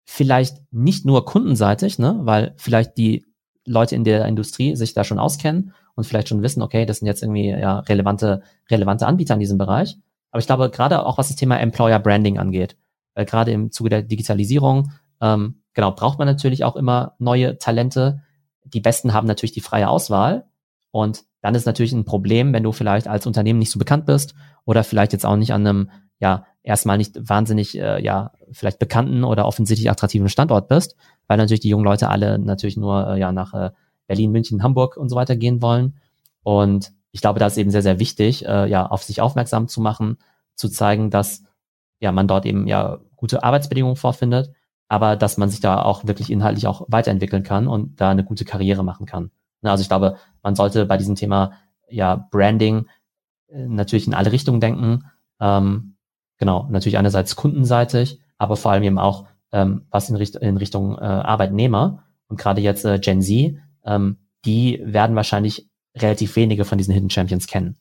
Vielleicht nicht nur kundenseitig, ne, weil vielleicht die Leute in der Industrie sich da schon auskennen und vielleicht schon wissen, okay, das sind jetzt irgendwie ja relevante, relevante Anbieter in diesem Bereich. Aber ich glaube, gerade auch was das Thema Employer Branding angeht, weil gerade im Zuge der Digitalisierung, ähm, genau, braucht man natürlich auch immer neue Talente. Die Besten haben natürlich die freie Auswahl. Und dann ist natürlich ein Problem, wenn du vielleicht als Unternehmen nicht so bekannt bist oder vielleicht jetzt auch nicht an einem, ja, erstmal nicht wahnsinnig, äh, ja, vielleicht bekannten oder offensichtlich attraktiven Standort bist, weil natürlich die jungen Leute alle natürlich nur, äh, ja, nach äh, Berlin, München, Hamburg und so weiter gehen wollen. Und ich glaube, da ist eben sehr, sehr wichtig, äh, ja, auf sich aufmerksam zu machen, zu zeigen, dass ja man dort eben ja gute Arbeitsbedingungen vorfindet, aber dass man sich da auch wirklich inhaltlich auch weiterentwickeln kann und da eine gute Karriere machen kann. Ne, also ich glaube, man sollte bei diesem Thema ja Branding äh, natürlich in alle Richtungen denken. Ähm, genau, natürlich einerseits kundenseitig, aber vor allem eben auch ähm, was in, Richt in Richtung äh, Arbeitnehmer und gerade jetzt äh, Gen Z, ähm, die werden wahrscheinlich relativ wenige von diesen Hidden Champions kennen,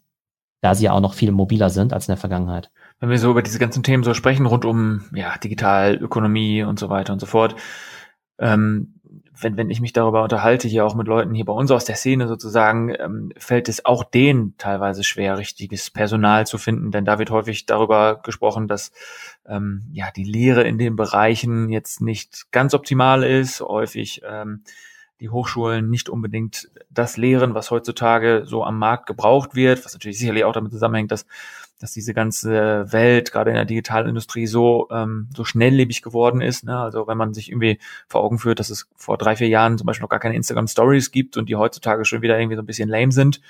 da sie ja auch noch viel mobiler sind als in der Vergangenheit. Wenn wir so über diese ganzen Themen so sprechen rund um ja Digitalökonomie und so weiter und so fort, ähm, wenn, wenn ich mich darüber unterhalte, hier auch mit Leuten hier bei uns aus der Szene sozusagen, ähm, fällt es auch denen teilweise schwer, richtiges Personal zu finden, denn da wird häufig darüber gesprochen, dass ähm, ja die Lehre in den Bereichen jetzt nicht ganz optimal ist, häufig ähm, die Hochschulen nicht unbedingt das lehren, was heutzutage so am Markt gebraucht wird, was natürlich sicherlich auch damit zusammenhängt, dass dass diese ganze Welt gerade in der Digitalindustrie so ähm, so schnelllebig geworden ist. Ne? Also wenn man sich irgendwie vor Augen führt, dass es vor drei vier Jahren zum Beispiel noch gar keine Instagram Stories gibt und die heutzutage schon wieder irgendwie so ein bisschen lame sind,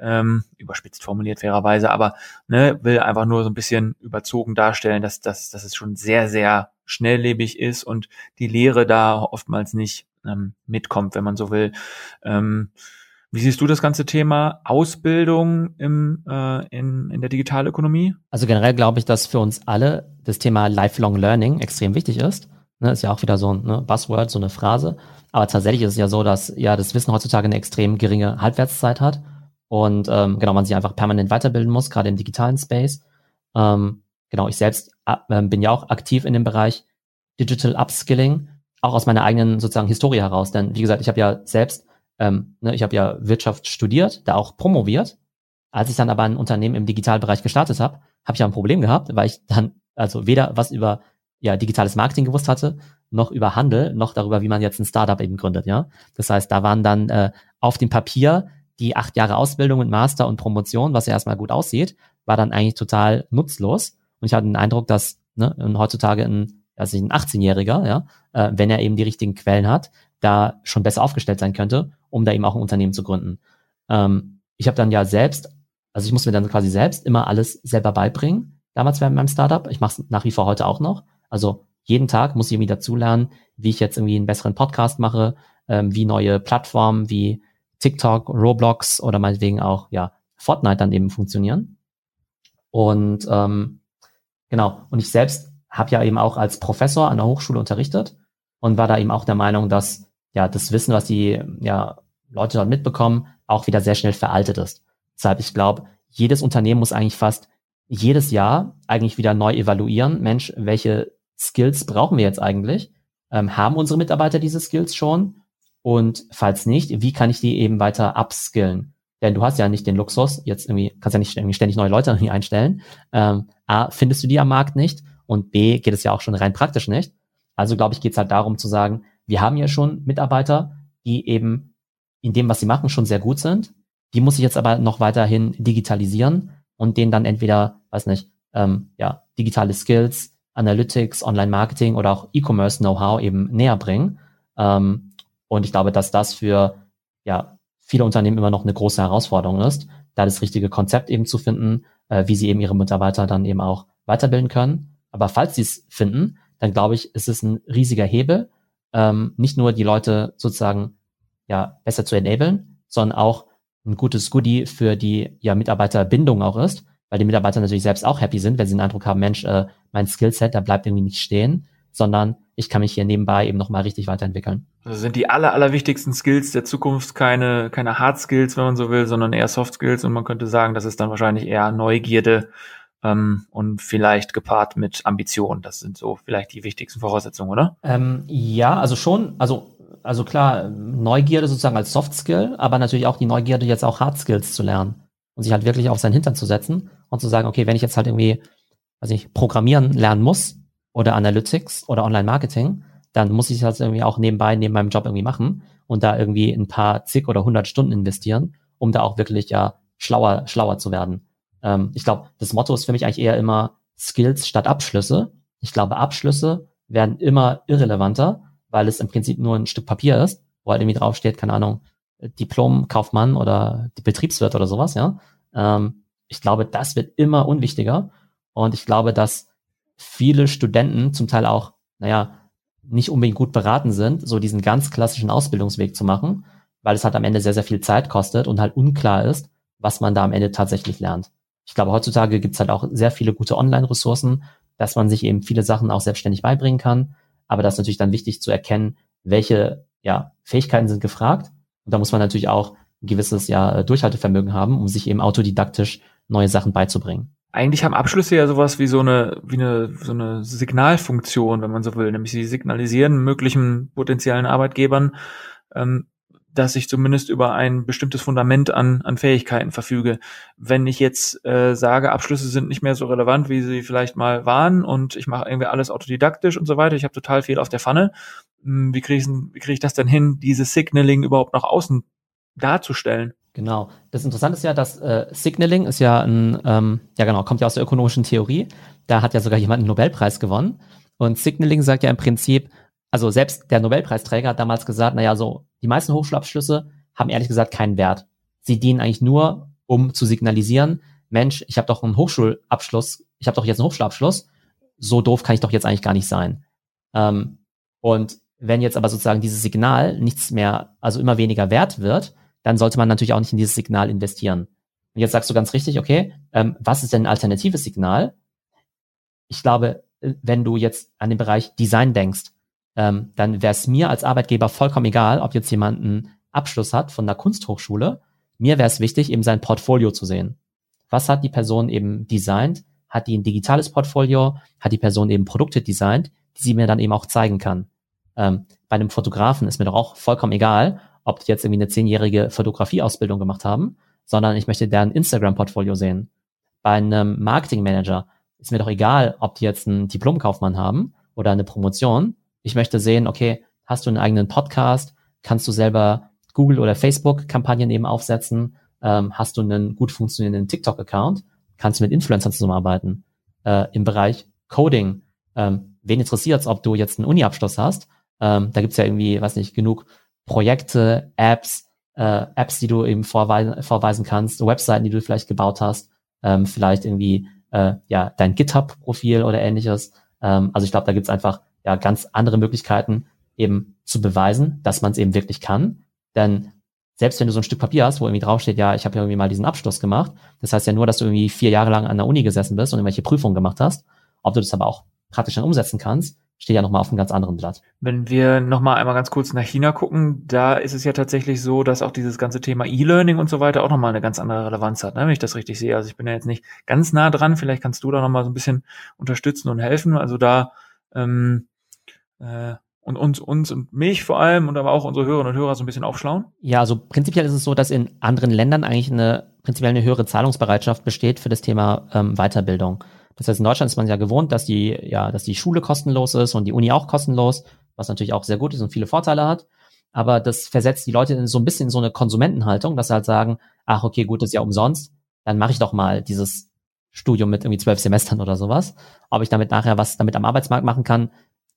ähm, überspitzt formuliert fairerweise, aber ne, will einfach nur so ein bisschen überzogen darstellen, dass, dass, dass es schon sehr sehr schnelllebig ist und die Lehre da oftmals nicht ähm, mitkommt, wenn man so will. Ähm, wie siehst du das ganze Thema Ausbildung im, äh, in, in der Digitalökonomie? Also generell glaube ich, dass für uns alle das Thema Lifelong Learning extrem wichtig ist. Ne, ist ja auch wieder so ein ne, Buzzword, so eine Phrase. Aber tatsächlich ist es ja so, dass ja das Wissen heutzutage eine extrem geringe Halbwertszeit hat und ähm, genau man sich einfach permanent weiterbilden muss, gerade im digitalen Space. Ähm, genau, ich selbst äh, bin ja auch aktiv in dem Bereich Digital Upskilling, auch aus meiner eigenen sozusagen Historie heraus. Denn wie gesagt, ich habe ja selbst ähm, ne, ich habe ja Wirtschaft studiert, da auch promoviert. Als ich dann aber ein Unternehmen im Digitalbereich gestartet habe, habe ich ja ein Problem gehabt, weil ich dann also weder was über ja digitales Marketing gewusst hatte, noch über Handel, noch darüber, wie man jetzt ein Startup eben gründet, ja. Das heißt, da waren dann äh, auf dem Papier die acht Jahre Ausbildung und Master und Promotion, was ja erstmal gut aussieht, war dann eigentlich total nutzlos. Und ich hatte den Eindruck, dass ne, heutzutage ein, also ein 18-Jähriger, ja, äh, wenn er eben die richtigen Quellen hat, da schon besser aufgestellt sein könnte, um da eben auch ein Unternehmen zu gründen. Ähm, ich habe dann ja selbst, also ich muss mir dann quasi selbst immer alles selber beibringen, damals während meinem Startup. Ich mache es nach wie vor heute auch noch. Also jeden Tag muss ich irgendwie dazulernen, wie ich jetzt irgendwie einen besseren Podcast mache, ähm, wie neue Plattformen wie TikTok, Roblox oder meinetwegen auch ja Fortnite dann eben funktionieren. Und ähm, genau, und ich selbst habe ja eben auch als Professor an der Hochschule unterrichtet und war da eben auch der Meinung, dass ja das Wissen, was die ja, Leute dort mitbekommen, auch wieder sehr schnell veraltet ist. Deshalb, ich glaube, jedes Unternehmen muss eigentlich fast jedes Jahr eigentlich wieder neu evaluieren. Mensch, welche Skills brauchen wir jetzt eigentlich? Ähm, haben unsere Mitarbeiter diese Skills schon? Und falls nicht, wie kann ich die eben weiter upskillen? Denn du hast ja nicht den Luxus, jetzt irgendwie, kannst ja nicht irgendwie ständig neue Leute einstellen. Ähm, A, findest du die am Markt nicht und B, geht es ja auch schon rein praktisch nicht. Also glaube ich, geht es halt darum zu sagen, wir haben ja schon Mitarbeiter, die eben in dem, was sie machen, schon sehr gut sind. Die muss ich jetzt aber noch weiterhin digitalisieren und denen dann entweder, weiß nicht, ähm, ja, digitale Skills, Analytics, Online-Marketing oder auch E-Commerce-Know-how eben näher bringen. Ähm, und ich glaube, dass das für ja, viele Unternehmen immer noch eine große Herausforderung ist, da das richtige Konzept eben zu finden, äh, wie sie eben ihre Mitarbeiter dann eben auch weiterbilden können. Aber falls sie es finden, dann glaube ich, ist es ein riesiger Hebel, ähm, nicht nur die Leute sozusagen ja besser zu enablen, sondern auch ein gutes Goodie für die ja Mitarbeiterbindung auch ist, weil die Mitarbeiter natürlich selbst auch happy sind, wenn sie den Eindruck haben, Mensch, äh, mein Skillset, da bleibt irgendwie nicht stehen, sondern ich kann mich hier nebenbei eben nochmal richtig weiterentwickeln. Also sind die aller, allerwichtigsten Skills der Zukunft keine, keine Hard Skills, wenn man so will, sondern eher Soft Skills und man könnte sagen, das ist dann wahrscheinlich eher Neugierde ähm, und vielleicht gepaart mit Ambition. Das sind so vielleicht die wichtigsten Voraussetzungen, oder? Ähm, ja, also schon, also also klar, Neugierde sozusagen als Soft Skill, aber natürlich auch die Neugierde, jetzt auch Hard Skills zu lernen und sich halt wirklich auf seinen Hintern zu setzen und zu sagen, okay, wenn ich jetzt halt irgendwie, weiß ich, Programmieren lernen muss oder Analytics oder Online-Marketing, dann muss ich das irgendwie auch nebenbei, neben meinem Job irgendwie machen und da irgendwie ein paar zig oder hundert Stunden investieren, um da auch wirklich ja schlauer, schlauer zu werden. Ähm, ich glaube, das Motto ist für mich eigentlich eher immer Skills statt Abschlüsse. Ich glaube, Abschlüsse werden immer irrelevanter, weil es im Prinzip nur ein Stück Papier ist, wo halt irgendwie draufsteht, keine Ahnung, Diplom-Kaufmann oder die Betriebswirt oder sowas, ja. Ähm, ich glaube, das wird immer unwichtiger. Und ich glaube, dass viele Studenten zum Teil auch, naja, nicht unbedingt gut beraten sind, so diesen ganz klassischen Ausbildungsweg zu machen, weil es halt am Ende sehr, sehr viel Zeit kostet und halt unklar ist, was man da am Ende tatsächlich lernt. Ich glaube, heutzutage gibt es halt auch sehr viele gute Online-Ressourcen, dass man sich eben viele Sachen auch selbstständig beibringen kann. Aber das ist natürlich dann wichtig zu erkennen, welche ja, Fähigkeiten sind gefragt. Und da muss man natürlich auch ein gewisses ja, Durchhaltevermögen haben, um sich eben autodidaktisch neue Sachen beizubringen. Eigentlich haben Abschlüsse ja sowas wie so eine, wie eine, so eine Signalfunktion, wenn man so will. Nämlich sie signalisieren möglichen potenziellen Arbeitgebern, ähm, dass ich zumindest über ein bestimmtes Fundament an, an Fähigkeiten verfüge. Wenn ich jetzt äh, sage, Abschlüsse sind nicht mehr so relevant, wie sie vielleicht mal waren und ich mache irgendwie alles autodidaktisch und so weiter, ich habe total viel auf der Pfanne, hm, wie kriege ich, krieg ich das denn hin, dieses Signaling überhaupt nach außen darzustellen? Genau. Das Interessante ist ja, dass äh, Signaling ist ja ein, ähm, ja genau, kommt ja aus der ökonomischen Theorie. Da hat ja sogar jemand einen Nobelpreis gewonnen. Und Signaling sagt ja im Prinzip, also selbst der Nobelpreisträger hat damals gesagt, naja, so die meisten Hochschulabschlüsse haben ehrlich gesagt keinen Wert. Sie dienen eigentlich nur, um zu signalisieren, Mensch, ich habe doch einen Hochschulabschluss, ich habe doch jetzt einen Hochschulabschluss, so doof kann ich doch jetzt eigentlich gar nicht sein. Ähm, und wenn jetzt aber sozusagen dieses Signal nichts mehr, also immer weniger wert wird, dann sollte man natürlich auch nicht in dieses Signal investieren. Und jetzt sagst du ganz richtig, okay, ähm, was ist denn ein alternatives Signal? Ich glaube, äh, wenn du jetzt an den Bereich Design denkst, ähm, dann wäre es mir als Arbeitgeber vollkommen egal, ob jetzt jemand einen Abschluss hat von einer Kunsthochschule. Mir wäre es wichtig, eben sein Portfolio zu sehen. Was hat die Person eben designt? Hat die ein digitales Portfolio? Hat die Person eben Produkte designt, die sie mir dann eben auch zeigen kann? Ähm, bei einem Fotografen ist mir doch auch vollkommen egal, ob die jetzt irgendwie eine zehnjährige Fotografieausbildung gemacht haben, sondern ich möchte deren Instagram-Portfolio sehen. Bei einem Marketing-Manager ist mir doch egal, ob die jetzt einen Diplomkaufmann haben oder eine Promotion Ich möchte sehen, okay, hast du einen eigenen Podcast? Kannst du selber Google oder Facebook Kampagnen eben aufsetzen? Ähm, hast du einen gut funktionierenden TikTok-Account? Kannst du mit Influencern zusammenarbeiten? Äh, Im Bereich Coding, ähm, wen interessiert ob du jetzt einen Uni-Abschluss hast? Ähm, da gibt's ja irgendwie, weiß nicht, genug Projekte, Apps, äh, Apps, die du eben vorweisen, vorweisen kannst, Webseiten, die du vielleicht gebaut hast, ähm, vielleicht irgendwie äh, ja dein GitHub-Profil oder ähnliches. Ähm, also ich glaube, da gibt's einfach ja ganz andere Möglichkeiten, eben zu beweisen, dass man es eben wirklich kann. Denn selbst wenn du so ein Stück Papier hast, wo irgendwie draufsteht, ja, ich habe ja irgendwie mal diesen Abschluss gemacht, das heißt ja nur, dass du irgendwie vier Jahre lang an der Uni gesessen bist und irgendwelche Prüfungen gemacht hast. Ob du das aber auch praktisch dann umsetzen kannst, steht ja nochmal auf einem ganz anderen Blatt. Wenn wir nochmal einmal ganz kurz nach China gucken, da ist es ja tatsächlich so, dass auch dieses ganze Thema E-Learning und so weiter auch nochmal eine ganz andere Relevanz hat, ne, wenn ich das richtig sehe. Also ich bin ja jetzt nicht ganz nah dran, vielleicht kannst du da nochmal so ein bisschen unterstützen und helfen. Also da ähm, äh, und uns, uns und mich vor allem und aber auch unsere Hörerinnen und Hörer so ein bisschen aufschlauen? Ja, also prinzipiell ist es so, dass in anderen Ländern eigentlich eine prinzipiell eine höhere Zahlungsbereitschaft besteht für das Thema ähm, Weiterbildung. Das heißt, in Deutschland ist man ja gewohnt, dass die, ja, dass die Schule kostenlos ist und die Uni auch kostenlos, was natürlich auch sehr gut ist und viele Vorteile hat. Aber das versetzt die Leute in so ein bisschen in so eine Konsumentenhaltung, dass sie halt sagen, ach, okay, gut, das ist ja umsonst, dann mache ich doch mal dieses Studium mit irgendwie zwölf Semestern oder sowas. Ob ich damit nachher was damit am Arbeitsmarkt machen kann,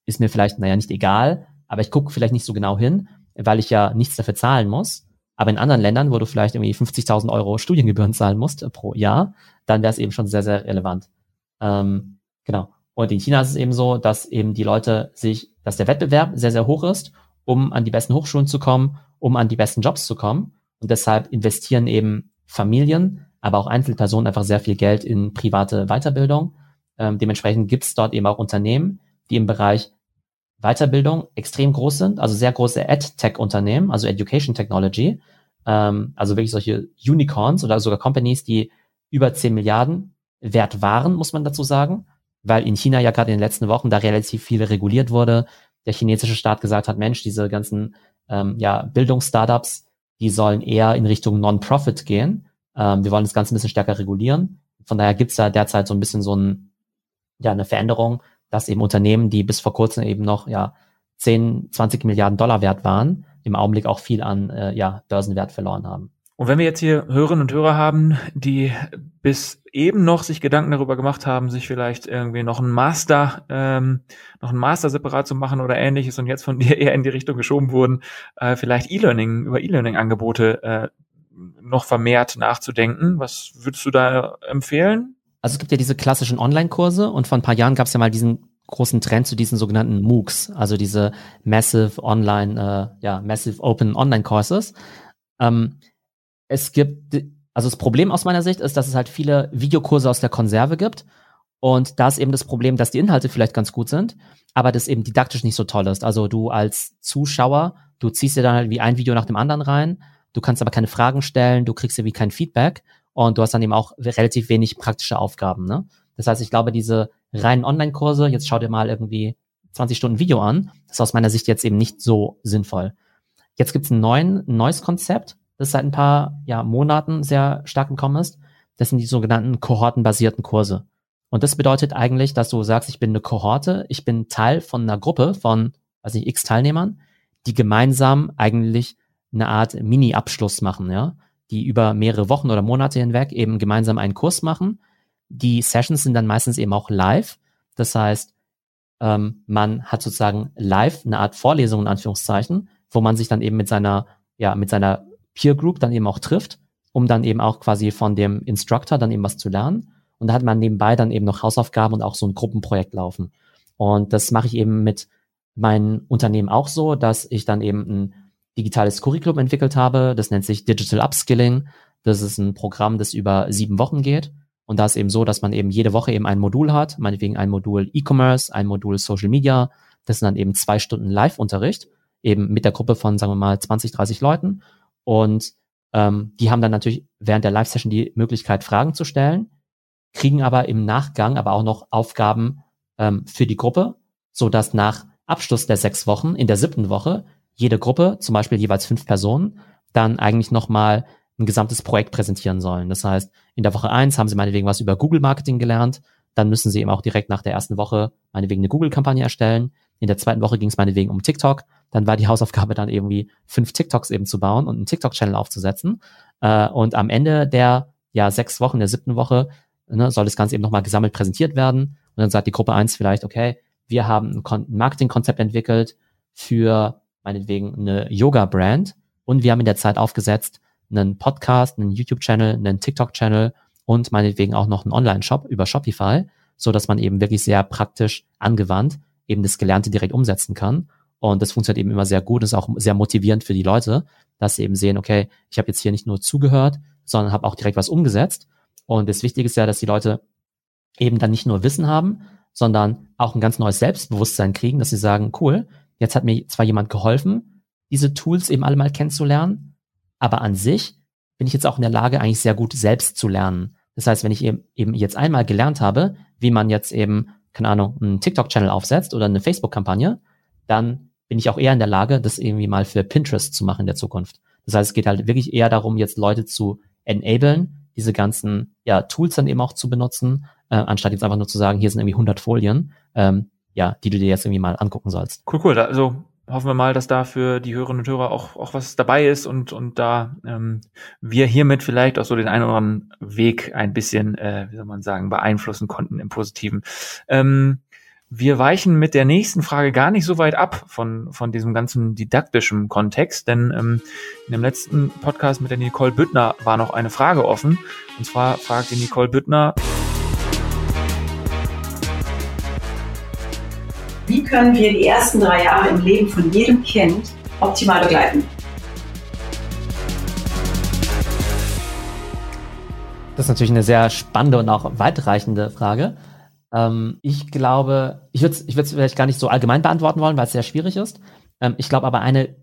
ist mir vielleicht, naja, nicht egal, aber ich gucke vielleicht nicht so genau hin, weil ich ja nichts dafür zahlen muss. Aber in anderen Ländern, wo du vielleicht irgendwie 50.000 Euro Studiengebühren zahlen musst äh, pro Jahr, dann wäre es eben schon sehr, sehr relevant. Ähm, genau. Und in China ist es eben so, dass eben die Leute sich, dass der Wettbewerb sehr, sehr hoch ist, um an die besten Hochschulen zu kommen, um an die besten Jobs zu kommen. Und deshalb investieren eben Familien, aber auch Einzelpersonen einfach sehr viel Geld in private Weiterbildung. Ähm, dementsprechend gibt es dort eben auch Unternehmen, die im Bereich Weiterbildung extrem groß sind, also sehr große Ed-Tech-Unternehmen, also Education Technology, ähm, also wirklich solche Unicorns oder sogar Companies, die über 10 Milliarden wert waren, muss man dazu sagen, weil in China ja gerade in den letzten Wochen da relativ viel reguliert wurde. Der chinesische Staat gesagt hat, Mensch, diese ganzen ähm, ja, Bildungsstartups, die sollen eher in Richtung Non-Profit gehen. Ähm, wir wollen das Ganze ein bisschen stärker regulieren. Von daher gibt's da derzeit so ein bisschen so ein, ja, eine Veränderung, dass eben Unternehmen, die bis vor kurzem eben noch ja 10, 20 Milliarden Dollar wert waren, im Augenblick auch viel an äh, ja, Börsenwert verloren haben. Und wenn wir jetzt hier Hörerinnen und Hörer haben, die bis eben noch sich Gedanken darüber gemacht haben, sich vielleicht irgendwie noch ein Master, ähm, noch ein Master separat zu machen oder ähnliches und jetzt von dir eher in die Richtung geschoben wurden, äh, vielleicht E-Learning, über E-Learning-Angebote äh, noch vermehrt nachzudenken. Was würdest du da empfehlen? Also es gibt ja diese klassischen Online-Kurse und vor ein paar Jahren gab es ja mal diesen großen Trend zu diesen sogenannten MOOCs, also diese Massive Online, äh, ja, Massive Open Online Courses. Ähm, es gibt, also das Problem aus meiner Sicht ist, dass es halt viele Videokurse aus der Konserve gibt. Und da ist eben das Problem, dass die Inhalte vielleicht ganz gut sind, aber das eben didaktisch nicht so toll ist. Also du als Zuschauer, du ziehst dir dann halt wie ein Video nach dem anderen rein, du kannst aber keine Fragen stellen, du kriegst irgendwie kein Feedback und du hast dann eben auch relativ wenig praktische Aufgaben. Ne? Das heißt, ich glaube, diese reinen Online-Kurse, jetzt schau dir mal irgendwie 20 Stunden Video an, das ist aus meiner Sicht jetzt eben nicht so sinnvoll. Jetzt gibt's ein, ein neues Konzept, das seit ein paar ja, Monaten sehr stark gekommen ist. Das sind die sogenannten kohortenbasierten Kurse. Und das bedeutet eigentlich, dass du sagst, ich bin eine Kohorte, ich bin Teil von einer Gruppe von, weiß nicht, x Teilnehmern, die gemeinsam eigentlich eine Art Mini-Abschluss machen, ja, die über mehrere Wochen oder Monate hinweg eben gemeinsam einen Kurs machen. Die Sessions sind dann meistens eben auch live. Das heißt, ähm, man hat sozusagen live eine Art Vorlesung in Anführungszeichen, wo man sich dann eben mit seiner, ja, mit seiner Peer Group dann eben auch trifft, um dann eben auch quasi von dem Instructor dann eben was zu lernen. Und da hat man nebenbei dann eben noch Hausaufgaben und auch so ein Gruppenprojekt laufen. Und das mache ich eben mit meinem Unternehmen auch so, dass ich dann eben ein digitales Curriculum entwickelt habe. Das nennt sich Digital Upskilling. Das ist ein Programm, das über sieben Wochen geht. Und da ist eben so, dass man eben jede Woche eben ein Modul hat, meinetwegen ein Modul E-Commerce, ein Modul Social Media. Das sind dann eben zwei Stunden Live-Unterricht, eben mit der Gruppe von, sagen wir mal, 20, 30 Leuten. Und ähm, die haben dann natürlich während der Live-Session die Möglichkeit, Fragen zu stellen, kriegen aber im Nachgang aber auch noch Aufgaben ähm, für die Gruppe, so dass nach Abschluss der sechs Wochen in der siebten Woche jede Gruppe, zum Beispiel jeweils fünf Personen, dann eigentlich nochmal ein gesamtes Projekt präsentieren sollen. Das heißt, in der Woche eins haben sie meinetwegen was über Google Marketing gelernt, dann müssen sie eben auch direkt nach der ersten Woche meinetwegen eine Google-Kampagne erstellen. In der zweiten Woche ging es meinetwegen um TikTok. Dann war die Hausaufgabe dann irgendwie fünf TikToks eben zu bauen und einen TikTok-Channel aufzusetzen. Äh, und am Ende der ja sechs Wochen, der siebten Woche, ne, soll das Ganze eben nochmal gesammelt präsentiert werden. Und dann sagt die Gruppe eins vielleicht, okay, wir haben ein Marketingkonzept entwickelt für meinetwegen eine Yoga-Brand und wir haben in der Zeit aufgesetzt einen Podcast, einen YouTube-Channel, einen TikTok-Channel und meinetwegen auch noch einen Online-Shop über Shopify, so dass man eben wirklich sehr praktisch angewandt eben das Gelernte direkt umsetzen kann. Und das funktioniert eben immer sehr gut, ist auch sehr motivierend für die Leute, dass sie eben sehen, okay, ich habe jetzt hier nicht nur zugehört, sondern habe auch direkt was umgesetzt. Und das Wichtige ist ja, dass die Leute eben dann nicht nur Wissen haben, sondern auch ein ganz neues Selbstbewusstsein kriegen, dass sie sagen, cool, jetzt hat mir zwar jemand geholfen, diese Tools eben alle mal kennenzulernen, aber an sich bin ich jetzt auch in der Lage, eigentlich sehr gut selbst zu lernen. Das heißt, wenn ich eben, jetzt einmal gelernt habe, wie man jetzt eben, keine Ahnung, einen TikTok-Channel aufsetzt oder eine Facebook-Kampagne, dann bin ich auch eher in der Lage, das irgendwie mal für Pinterest zu machen in der Zukunft. Das heißt, es geht halt wirklich eher darum, jetzt Leute zu enablen, diese ganzen ja, Tools dann eben auch zu benutzen, äh, anstatt jetzt einfach nur zu sagen, hier sind irgendwie 100 Folien, ähm, ja, die du dir jetzt irgendwie mal angucken sollst. Cool, cool. Also hoffen wir mal, dass da für die Hörerinnen und Hörer auch, auch was dabei ist und, und da ähm, wir hiermit vielleicht auch so den einen oder anderen Weg ein bisschen, äh, wie soll man sagen, beeinflussen konnten im Positiven. Ähm, wir weichen mit der nächsten Frage gar nicht so weit ab von, von diesem ganzen didaktischen Kontext, denn ähm, in dem letzten Podcast mit der Nicole Büttner war noch eine Frage offen. Und zwar fragte Nicole Büttner, Wie können wir die ersten drei Jahre im Leben von jedem Kind optimal begleiten? Das ist natürlich eine sehr spannende und auch weitreichende Frage. Ähm, ich glaube, ich würde es ich vielleicht gar nicht so allgemein beantworten wollen, weil es sehr schwierig ist. Ähm, ich glaube aber eine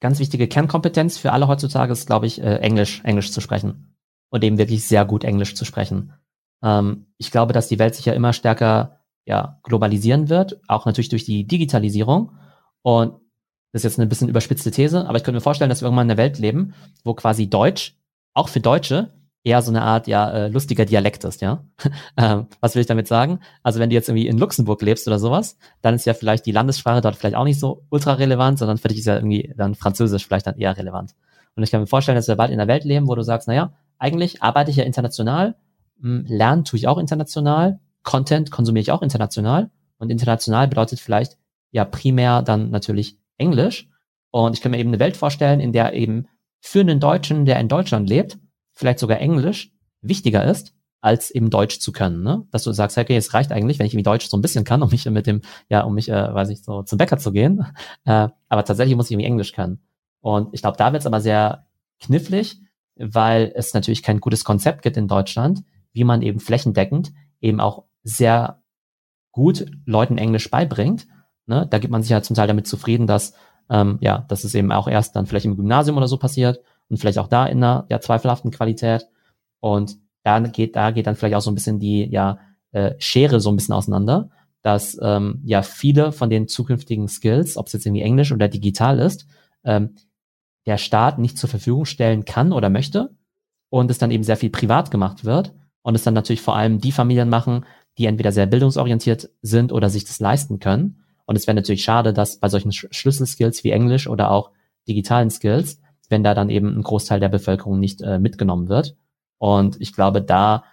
ganz wichtige Kernkompetenz für alle heutzutage ist, glaube ich, äh, Englisch, Englisch zu sprechen. Und eben wirklich sehr gut Englisch zu sprechen. Ähm, ich glaube, dass die Welt sich ja immer stärker ja, globalisieren wird, auch natürlich durch die Digitalisierung. Und das ist jetzt eine bisschen überspitzte These, aber ich könnte mir vorstellen, dass wir irgendwann in einer Welt leben, wo quasi Deutsch, auch für Deutsche, eher so eine Art ja äh, lustiger Dialekt ist, ja. ähm, was will ich damit sagen? Also wenn du jetzt irgendwie in Luxemburg lebst oder sowas, dann ist ja vielleicht die Landessprache dort vielleicht auch nicht so ultra relevant, sondern für dich ist ja irgendwie dann Französisch vielleicht dann eher relevant. Und ich kann mir vorstellen, dass wir bald in einer Welt leben, wo du sagst, naja, eigentlich arbeite ich ja international, hm, lernen tue ich auch international, Content konsumiere ich auch international und international bedeutet vielleicht ja primär dann natürlich Englisch. Und ich kann mir eben eine Welt vorstellen, in der eben für einen Deutschen, der in Deutschland lebt, vielleicht sogar Englisch wichtiger ist, als eben Deutsch zu können, ne? Dass du sagst, okay, es reicht eigentlich, wenn ich irgendwie Deutsch so ein bisschen kann, um mich mit dem, ja, um mich, äh, weiß ich, so zum Bäcker zu gehen. Äh, aber tatsächlich muss ich irgendwie Englisch können. Und ich glaube, da wird es aber sehr knifflig, weil es natürlich kein gutes Konzept gibt in Deutschland, wie man eben flächendeckend eben auch sehr gut Leuten Englisch beibringt. Ne? Da gibt man sich ja zum Teil damit zufrieden, dass ähm, ja, dass es eben auch erst dann vielleicht im Gymnasium oder so passiert und vielleicht auch da in einer ja, zweifelhaften Qualität. Und da geht, da geht dann vielleicht auch so ein bisschen die ja, äh, Schere so ein bisschen auseinander, dass ähm, ja viele von den zukünftigen Skills, ob es jetzt irgendwie Englisch oder digital ist, ähm, der Staat nicht zur Verfügung stellen kann oder möchte und es dann eben sehr viel privat gemacht wird und es dann natürlich vor allem die Familien machen, die entweder sehr bildungsorientiert sind oder sich das leisten können. Und es wäre natürlich schade, dass bei solchen Sch Schlüsselskills wie Englisch oder auch digitalen Skills, wenn da dann eben ein Großteil der Bevölkerung nicht äh, mitgenommen wird. Und ich glaube, da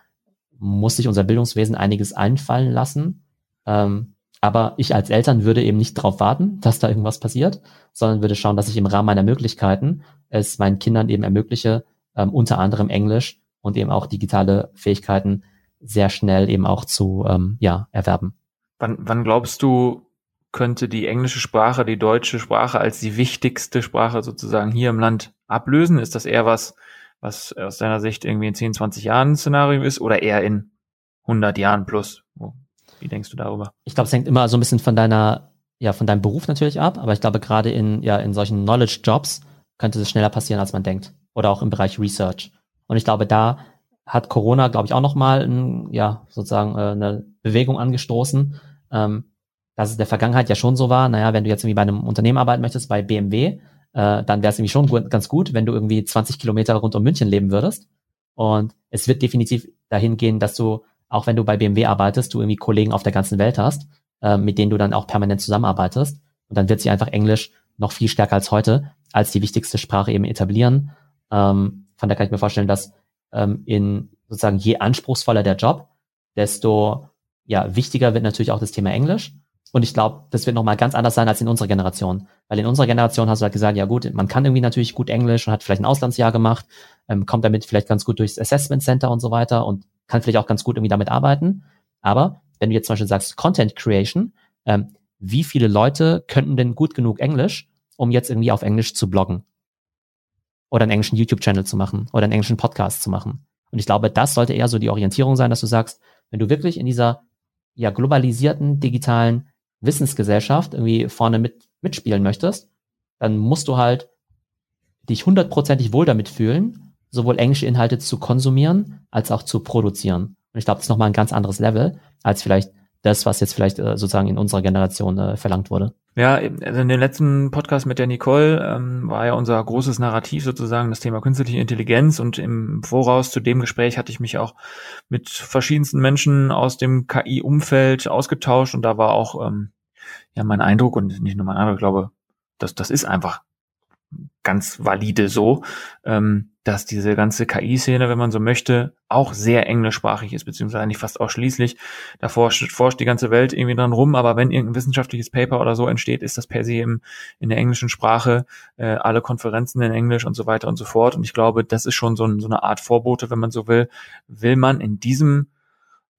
muss sich unser Bildungswesen einiges einfallen lassen. Ähm, aber ich als Eltern würde eben nicht darauf warten, dass da irgendwas passiert, sondern würde schauen, dass ich im Rahmen meiner Möglichkeiten es meinen Kindern eben ermögliche, ähm, unter anderem Englisch und eben auch digitale Fähigkeiten sehr schnell eben auch zu ähm, ja, erwerben. Wann, wann glaubst du, könnte die englische Sprache die deutsche Sprache als die wichtigste Sprache sozusagen hier im Land ablösen? Ist das eher was, was aus deiner Sicht irgendwie in 10, 20 Jahren ein Szenario ist oder eher in 100 Jahren plus? Wie denkst du darüber? Ich glaube, es hängt immer so ein bisschen von deiner, ja, von deinem Beruf natürlich ab, aber ich glaube, gerade in, ja, in solchen Knowledge-Jobs könnte es schneller passieren, als man denkt. Oder auch im Bereich Research. Und ich glaube, da hat Corona, glaube ich, auch nochmal ja, sozusagen äh, eine Bewegung angestoßen, ähm, dass es der Vergangenheit ja schon so war, naja, wenn du jetzt irgendwie bei einem Unternehmen arbeiten möchtest, bei BMW, äh, dann wäre es irgendwie schon gut, ganz gut, wenn du irgendwie 20 Kilometer rund um München leben würdest. Und es wird definitiv dahin gehen, dass du, auch wenn du bei BMW arbeitest, du irgendwie Kollegen auf der ganzen Welt hast. äh, mit denen du dann auch permanent zusammenarbeitest. Und dann wird sie einfach Englisch noch viel stärker als heute als die wichtigste Sprache eben etablieren. Ähm, von daher kann ich mir vorstellen, dass ähm, in sozusagen je anspruchsvoller der Job, desto ja, wichtiger wird natürlich auch das Thema Englisch. Und ich glaube, das wird nochmal ganz anders sein als in unserer Generation. Weil in unserer Generation hast du halt gesagt, ja gut, man kann irgendwie natürlich gut Englisch und hat vielleicht ein Auslandsjahr gemacht, ähm, kommt damit vielleicht ganz gut durchs Assessment Center und so weiter und kann vielleicht auch ganz gut irgendwie damit arbeiten. Aber wenn du jetzt zum Beispiel sagst Content Creation, ähm, wie viele Leute könnten denn gut genug Englisch, um jetzt irgendwie auf Englisch zu bloggen? Oder einen englischen YouTube-Channel zu machen oder einen englischen Podcast zu machen? Und ich glaube, das sollte eher so die Orientierung sein, dass du sagst, wenn du wirklich in dieser ja globalisierten digitalen Wissensgesellschaft irgendwie vorne mit, mitspielen möchtest, dann musst du halt dich hundertprozentig wohl damit fühlen, sowohl englische Inhalte zu konsumieren als auch zu produzieren. Und ich glaube, das ist nochmal ein ganz anderes Level als vielleicht das, was jetzt vielleicht äh, sozusagen in unserer Generation äh, verlangt wurde. Ja, also in dem letzten Podcast mit der Nicole ähm, war ja unser großes Narrativ sozusagen das Thema künstliche Intelligenz und im Voraus zu dem Gespräch hatte ich mich auch mit verschiedensten Menschen aus dem KI-Umfeld ausgetauscht und da war auch ähm, ja mein Eindruck und nicht nur mein Eindruck, ich glaube, das, das ist einfach ganz valide so, ähm, dass diese ganze KI-Szene, wenn man so möchte, auch sehr englischsprachig ist, beziehungsweise eigentlich fast ausschließlich. Da forscht, forscht die ganze Welt irgendwie dran rum, aber wenn irgendein wissenschaftliches Paper oder so entsteht, ist das per se im, in der englischen Sprache, äh, alle Konferenzen in Englisch und so weiter und so fort. Und ich glaube, das ist schon so, ein, so eine Art Vorbote, wenn man so will. Will man in diesem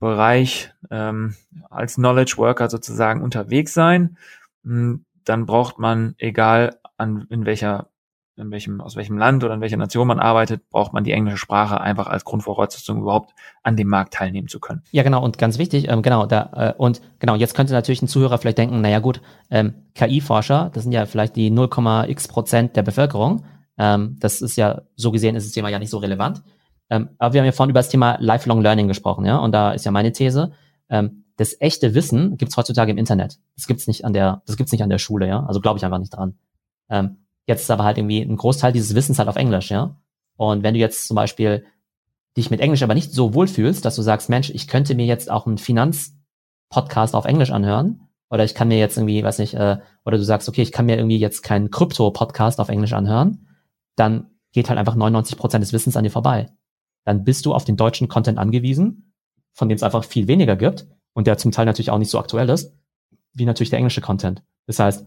Bereich ähm, als Knowledge Worker sozusagen unterwegs sein, hm, dann braucht man, egal an, in welcher in welchem, aus welchem Land oder in welcher Nation man arbeitet, braucht man die englische Sprache einfach als Grundvoraussetzung überhaupt an dem Markt teilnehmen zu können. Ja, genau, und ganz wichtig, ähm, genau, da, äh, und genau, jetzt könnte natürlich ein Zuhörer vielleicht denken, naja gut, ähm, KI-Forscher, das sind ja vielleicht die 0,x Prozent der Bevölkerung, ähm, das ist ja, so gesehen ist das Thema ja nicht so relevant, ähm, aber wir haben ja vorhin über das Thema Lifelong Learning gesprochen, ja, und da ist ja meine These, ähm, das echte Wissen gibt's heutzutage im Internet. Das gibt's nicht an der, das gibt's nicht an der Schule, ja, also glaube ich einfach nicht dran. Ähm, Jetzt ist aber halt irgendwie ein Großteil dieses Wissens halt auf Englisch, ja. Und wenn du jetzt zum Beispiel dich mit Englisch aber nicht so wohlfühlst, dass du sagst, Mensch, ich könnte mir jetzt auch einen Finanzpodcast auf Englisch anhören, oder ich kann mir jetzt irgendwie, weiß nicht, äh, oder du sagst, okay, ich kann mir irgendwie jetzt keinen Krypto-Podcast auf Englisch anhören, dann geht halt einfach 99 Prozent des Wissens an dir vorbei. Dann bist du auf den deutschen Content angewiesen, von dem es einfach viel weniger gibt und der zum Teil natürlich auch nicht so aktuell ist, wie natürlich der englische Content. Das heißt,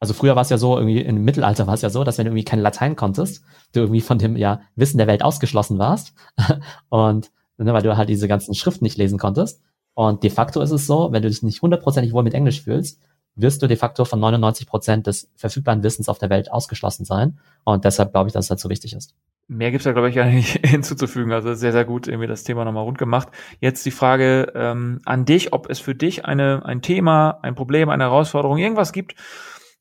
also früher war es ja so, irgendwie im Mittelalter war es ja so, dass wenn du irgendwie kein Latein konntest, du irgendwie von dem ja Wissen der Welt ausgeschlossen warst und ne, weil du halt diese ganzen Schriften nicht lesen konntest. Und de facto ist es so, wenn du dich nicht hundertprozentig wohl mit Englisch fühlst, wirst du de facto von 99 Prozent des verfügbaren Wissens auf der Welt ausgeschlossen sein. Und deshalb glaube ich, dass es halt so wichtig ist. Mehr gibt's da, glaube ich, gar nicht hinzuzufügen. Also sehr, sehr gut irgendwie das Thema nochmal rund gemacht. Jetzt die Frage ähm, an dich, ob es für dich eine, ein Thema, ein Problem, eine Herausforderung, irgendwas gibt,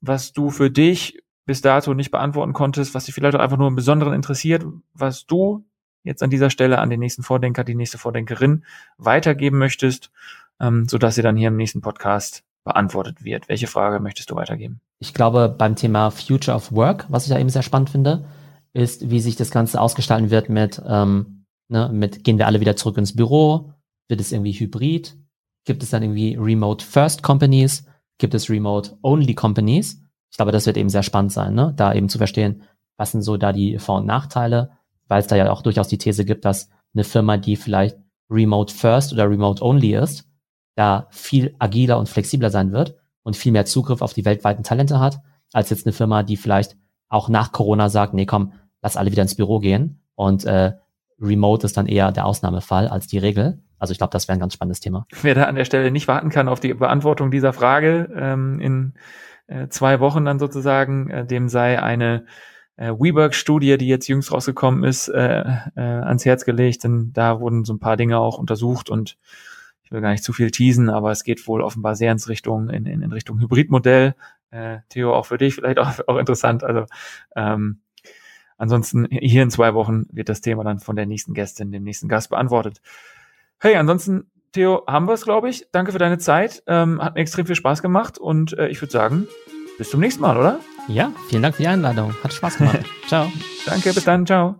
was du für dich bis dato nicht beantworten konntest, was dich vielleicht auch einfach nur im Besonderen interessiert, was du jetzt an dieser Stelle an den nächsten Vordenker, die nächste Vordenkerin weitergeben möchtest, ähm, sodass sie dann hier im nächsten Podcast beantwortet wird. Welche Frage möchtest du weitergeben? Ich glaube, beim Thema Future of Work, was ich ja eben sehr spannend finde, ist, wie sich das Ganze ausgestalten wird mit, ähm, ne, mit gehen wir alle wieder zurück ins Büro? Wird es irgendwie hybrid? Gibt es dann irgendwie Remote First Companies? Gibt es Remote-Only-Companies. Ich glaube, das wird eben sehr spannend sein, ne? da eben zu verstehen, was sind so da die Vor- und Nachteile, weil es da ja auch durchaus die These gibt, dass eine Firma, die vielleicht Remote First oder Remote Only ist, da viel agiler und flexibler sein wird und viel mehr Zugriff auf die weltweiten Talente hat, als jetzt eine Firma, die vielleicht auch nach Corona sagt, nee, komm, lass alle wieder ins Büro gehen und äh, Remote ist dann eher der Ausnahmefall als die Regel. Also ich glaube, das wäre ein ganz spannendes Thema. Wer da an der Stelle nicht warten kann auf die Beantwortung dieser Frage ähm, in äh, zwei Wochen dann sozusagen, äh, dem sei eine äh, WeWork-Studie, die jetzt jüngst rausgekommen ist, äh, äh, ans Herz gelegt. Denn da wurden so ein paar Dinge auch untersucht und ich will gar nicht zu viel teasen, aber es geht wohl offenbar sehr ins Richtung, in, in, in Richtung Hybridmodell. Äh, Theo, auch für dich vielleicht auch, auch interessant. Also ähm, ansonsten hier in zwei Wochen wird das Thema dann von der nächsten Gästin, dem nächsten Gast beantwortet. Hey, ansonsten, Theo, haben wir es, glaube ich. Danke für deine Zeit. Ähm, hat mir extrem viel Spaß gemacht und äh, ich würde sagen, bis zum nächsten Mal, oder? Ja, vielen Dank für die Einladung. Hat Spaß gemacht. ciao. Danke, bis dann. Ciao.